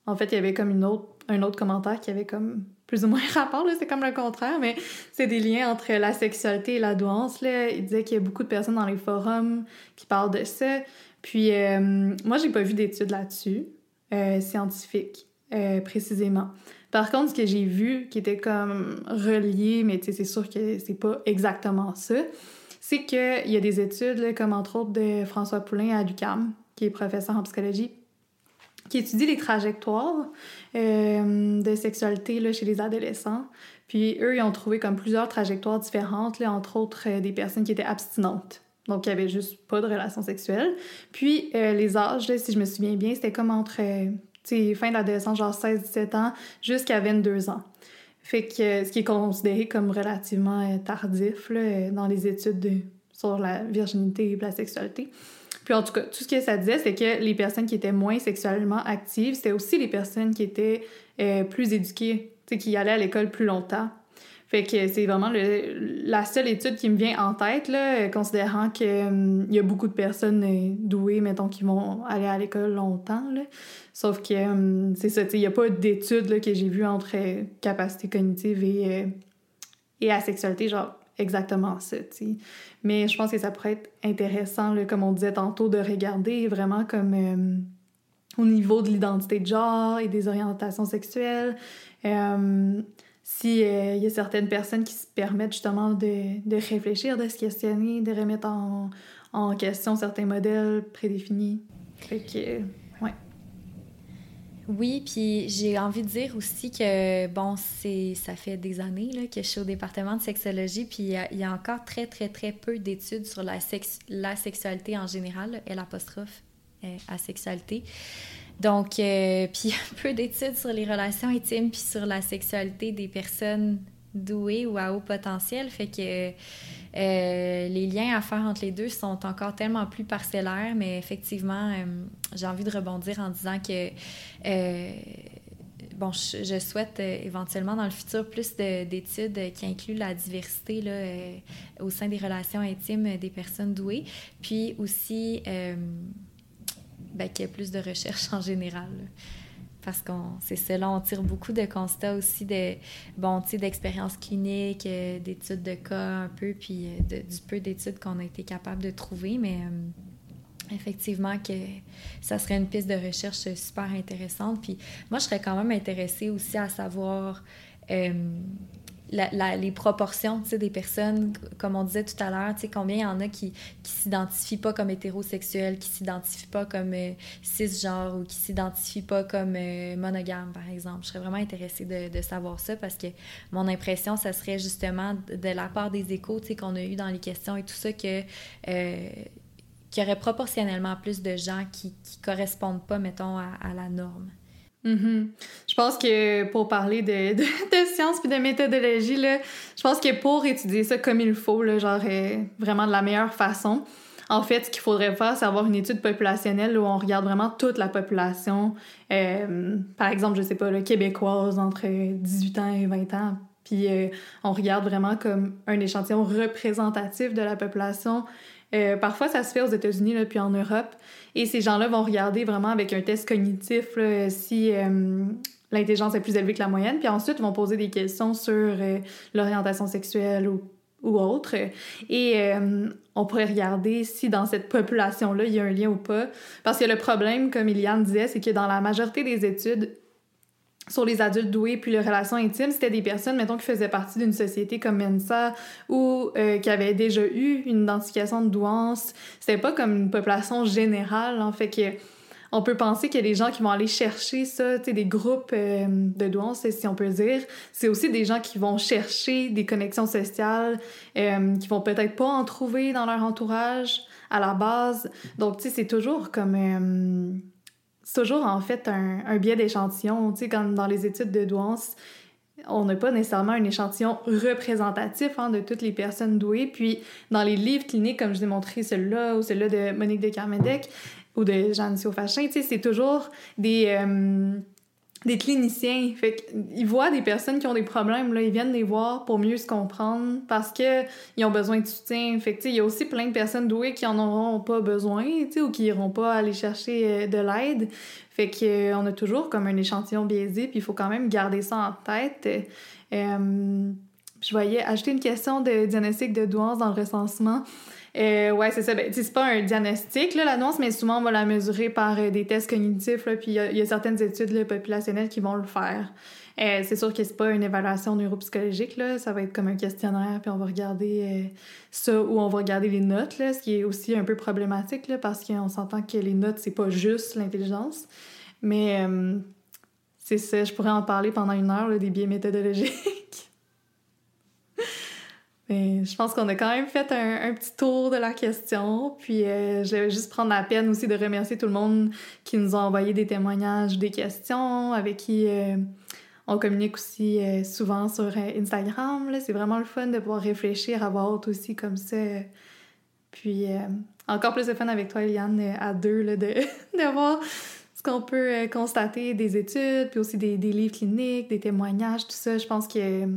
en fait, il y avait comme une autre un autre commentaire qui avait comme plus ou moins [LAUGHS] rapport, c'est comme le contraire, mais c'est des liens entre la sexualité et la douance. Là. Il disait qu'il y a beaucoup de personnes dans les forums qui parlent de ça. Puis euh, moi, j'ai pas vu d'études là-dessus, euh, scientifiques, euh, précisément. Par contre, ce que j'ai vu qui était comme relié, mais c'est sûr que c'est pas exactement ça, c'est qu'il y a des études, comme entre autres de François Poulain à l'UQAM, qui est professeur en psychologie, qui étudie les trajectoires euh, de sexualité là, chez les adolescents. Puis eux, ils ont trouvé comme plusieurs trajectoires différentes, là, entre autres euh, des personnes qui étaient abstinentes. Donc, n'y avait juste pas de relations sexuelles. Puis, euh, les âges, là, si je me souviens bien, c'était comme entre fin de l'adolescence, genre 16-17 ans, jusqu'à 22 ans. Fait que ce qui est considéré comme relativement tardif là, dans les études sur la virginité et la sexualité. Puis en tout cas, tout ce que ça disait, c'est que les personnes qui étaient moins sexuellement actives, c'était aussi les personnes qui étaient euh, plus éduquées, qui allaient à l'école plus longtemps. Fait que c'est vraiment la seule étude qui me vient en tête, là, considérant qu'il hum, y a beaucoup de personnes euh, douées, mettons, qui vont aller à l'école longtemps. Sauf que hum, c'est ça, il n'y a pas d'études que j'ai vues entre euh, capacité cognitive et, et asexualité. Genre, exactement ça, sais. Mais je pense que ça pourrait être intéressant, comme on disait tantôt, de regarder vraiment comme euh, au niveau de l'identité de genre et des orientations sexuelles. Euh, S'il euh, y a certaines personnes qui se permettent justement de, de, réfléchir, de se questionner, de remettre en, en question certains modèles prédéfinis. Fait que oui, puis j'ai envie de dire aussi que, bon, c'est ça fait des années là, que je suis au département de sexologie, puis il y, a encore très, très, très peu d'études sur la, sex la sexualité en général, L apostrophe euh, sexualité. Donc, euh, [LAUGHS] puis peu d'études sur les relations intimes, puis sur la sexualité des personnes douées ou à haut potentiel, fait que euh, les liens à faire entre les deux sont encore tellement plus parcellaires, mais effectivement, euh, j'ai envie de rebondir en disant que euh, bon, je, souhaite éventuellement dans le futur plus d'études qui incluent la diversité là, au sein des relations intimes des personnes douées, puis aussi ben, qu'il y ait plus de recherches en général parce qu'on c'est cela on tire beaucoup de constats aussi de bon d'expériences cliniques euh, d'études de cas un peu puis euh, du peu d'études qu'on a été capable de trouver mais euh, effectivement que ça serait une piste de recherche super intéressante. Puis moi je serais quand même intéressée aussi à savoir les proportions des personnes, comme on disait tout à l'heure, combien il y en a qui ne s'identifient pas comme hétérosexuels, qui s'identifient pas comme euh, cisgenre ou qui s'identifient pas comme euh, monogame, par exemple. Je serais vraiment intéressée de, savoir ça parce que mon impression, ça serait justement de la part des échos qu'on a eu dans les questions et tout ça. Euh, qu'il y aurait proportionnellement plus de gens qui ne correspondent pas, mettons, à la norme. Mm-hmm. Je pense que pour parler de, de, de science puis de méthodologie, là, je pense que pour étudier ça comme il faut, là, genre euh, vraiment de la meilleure façon, en fait, ce qu'il faudrait faire, c'est avoir une étude populationnelle où on regarde vraiment toute la population. Euh, par exemple, je sais pas, le québécoise entre 18 ans et 20 ans, Puis on regarde vraiment comme un échantillon représentatif de la population. parfois, ça se fait aux États-Unis puis en Europe. Et ces gens-là vont regarder vraiment avec un test cognitif si l'intelligence est plus élevée que la moyenne. Puis ensuite, vont poser des questions sur l'orientation sexuelle ou ou autre. Et euh, on pourrait regarder si dans cette population-là, il y a un lien ou pas. Parce que le problème, comme Iliane disait, c'est que dans la majorité des études sur les adultes doués puis les relations intimes, c'était des personnes, mettons, qui faisaient partie d'une société comme Mensa ou euh, qui avaient déjà eu une identification de douance. C'était pas comme une population générale, en fait, que on peut penser a des gens qui vont aller chercher ça, tu sais, des groupes euh, de douance, si on peut dire. C'est aussi des gens qui vont chercher des connexions sociales, euh, qui vont peut-être pas en trouver dans leur entourage à la base. Donc, tu sais, c'est toujours comme... C'est toujours, en fait, un, biais d'échantillon. Tu sais, comme dans les études de douance, on n'a pas nécessairement un échantillon représentatif hein, de toutes les personnes douées. Puis, dans les livres cliniques, comme je vous ai montré celui-là ou celui-là de Monique de Carmedec, ou de Jeanne Fachin, tu sais, c'est toujours des, euh, des cliniciens. Fait qu'ils voient des personnes qui ont des problèmes, là, ils viennent les voir pour mieux se comprendre parce qu'ils ont besoin de soutien. Fait que, il y a aussi plein de personnes douées qui en auront pas besoin, ou qui iront pas aller chercher euh, de l'aide. Fait qu'on euh, a toujours comme un échantillon biaisé, puis il faut quand même garder ça en tête. je voyais ajouter une question de diagnostic de douance dans le recensement. Euh, ouais, c'est ça. Ben, c'est pas un diagnostic, là, l'annonce, mais souvent, on va la mesurer par euh, des tests cognitifs, là, puis il y, a certaines études populationnelles qui vont le faire. Euh, c'est sûr que c'est pas une évaluation neuropsychologique, là. Ça va être comme un questionnaire, puis on va regarder euh, ça, ou on va regarder les notes, là, ce qui est aussi un peu problématique, là, parce qu'on s'entend que les notes, c'est pas juste l'intelligence. Mais c'est ça, je pourrais en parler pendant une heure, là, des biais méthodologiques. Mais je pense qu'on a quand même fait un, petit tour de la question. Puis euh, je vais juste prendre la peine aussi de remercier tout le monde qui nous a envoyé des témoignages, des questions, avec qui euh, on communique aussi euh, souvent sur Instagram. C'est vraiment le fun de pouvoir réfléchir à voix haute aussi comme ça. Puis encore plus de fun avec toi, Eliane, à deux, là, de, [LAUGHS] de voir ce qu'on peut constater des études, puis aussi des, des livres cliniques, des témoignages, tout ça. Je pense que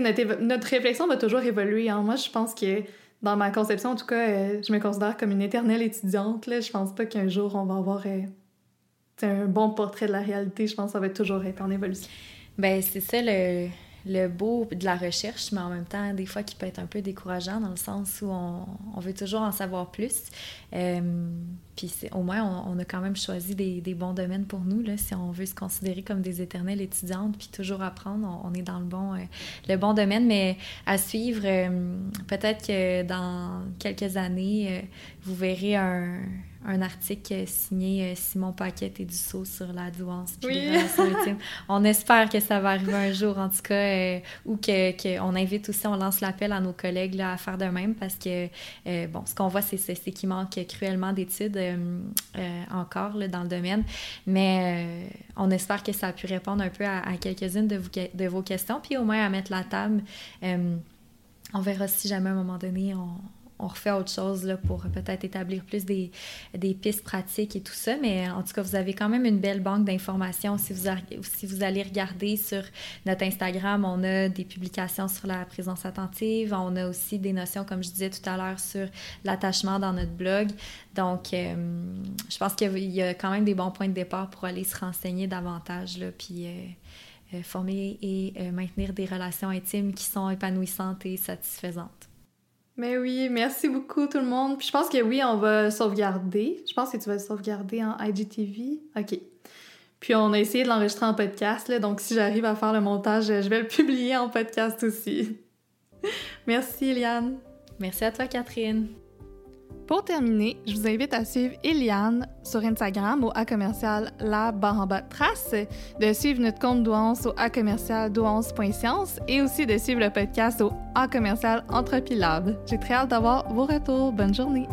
notre, notre, réflexion va toujours évoluer. Hein. Moi, je pense que dans ma conception, en tout cas, euh, je me considère comme une éternelle étudiante. Là. Je pense pas qu'un jour, on va avoir euh, un bon portrait de la réalité. Je pense que ça va toujours être en évolution. Ben c'est ça le, le beau de la recherche, mais en même temps, des fois, qui peut être un peu décourageant dans le sens où on, on veut toujours en savoir plus. Euh, puis au moins, on, a quand même choisi des, des, bons domaines pour nous. Là, si on veut se considérer comme des éternelles étudiantes, puis toujours apprendre, on, est dans le bon, euh, le bon domaine. Mais à suivre, euh, peut-être que dans quelques années, vous verrez un un article signé euh, Simon Paquette et Dussault sur la douance oui. [LAUGHS] On espère que ça va arriver un jour, en tout cas, euh, ou qu'on que invite aussi, on lance l'appel à nos collègues là, à faire de même parce que, euh, bon, ce qu'on voit, c'est qu'il manque cruellement d'études encore là, dans le domaine, mais on espère que ça a pu répondre un peu à, à quelques-unes de, de, vos questions, puis au moins à mettre la table. on verra si jamais à un moment donné on on refait autre chose là, pour peut-être établir plus des, des, pistes pratiques et tout ça. Mais en tout cas, vous avez quand même une belle banque d'informations. Si vous, si vous allez regarder sur notre Instagram, on a des publications sur la présence attentive. On a aussi des notions, comme je disais tout à l'heure, sur l'attachement dans notre blog. Donc, euh, je pense qu'il y a quand même des bons points de départ pour aller se renseigner davantage, là, puis... Euh, euh, former et maintenir des relations intimes qui sont épanouissantes et satisfaisantes. Mais oui, merci beaucoup tout le monde. Puis je pense que oui, on va sauvegarder. Je pense que tu vas sauvegarder en IGTV. OK. Puis on a essayé de l'enregistrer en podcast, là, donc si j'arrive à faire le montage, je vais le [LAUGHS] publier en podcast aussi. merci Eliane. Merci à toi Catherine. Pour terminer, je vous invite à suivre Eliane sur Instagram au A commercial la barre trace, de suivre notre compte douance au A commercial douance.science et aussi de suivre le podcast au A commercial Entropilab. J'ai très hâte d'avoir vos retours. Bonne journée!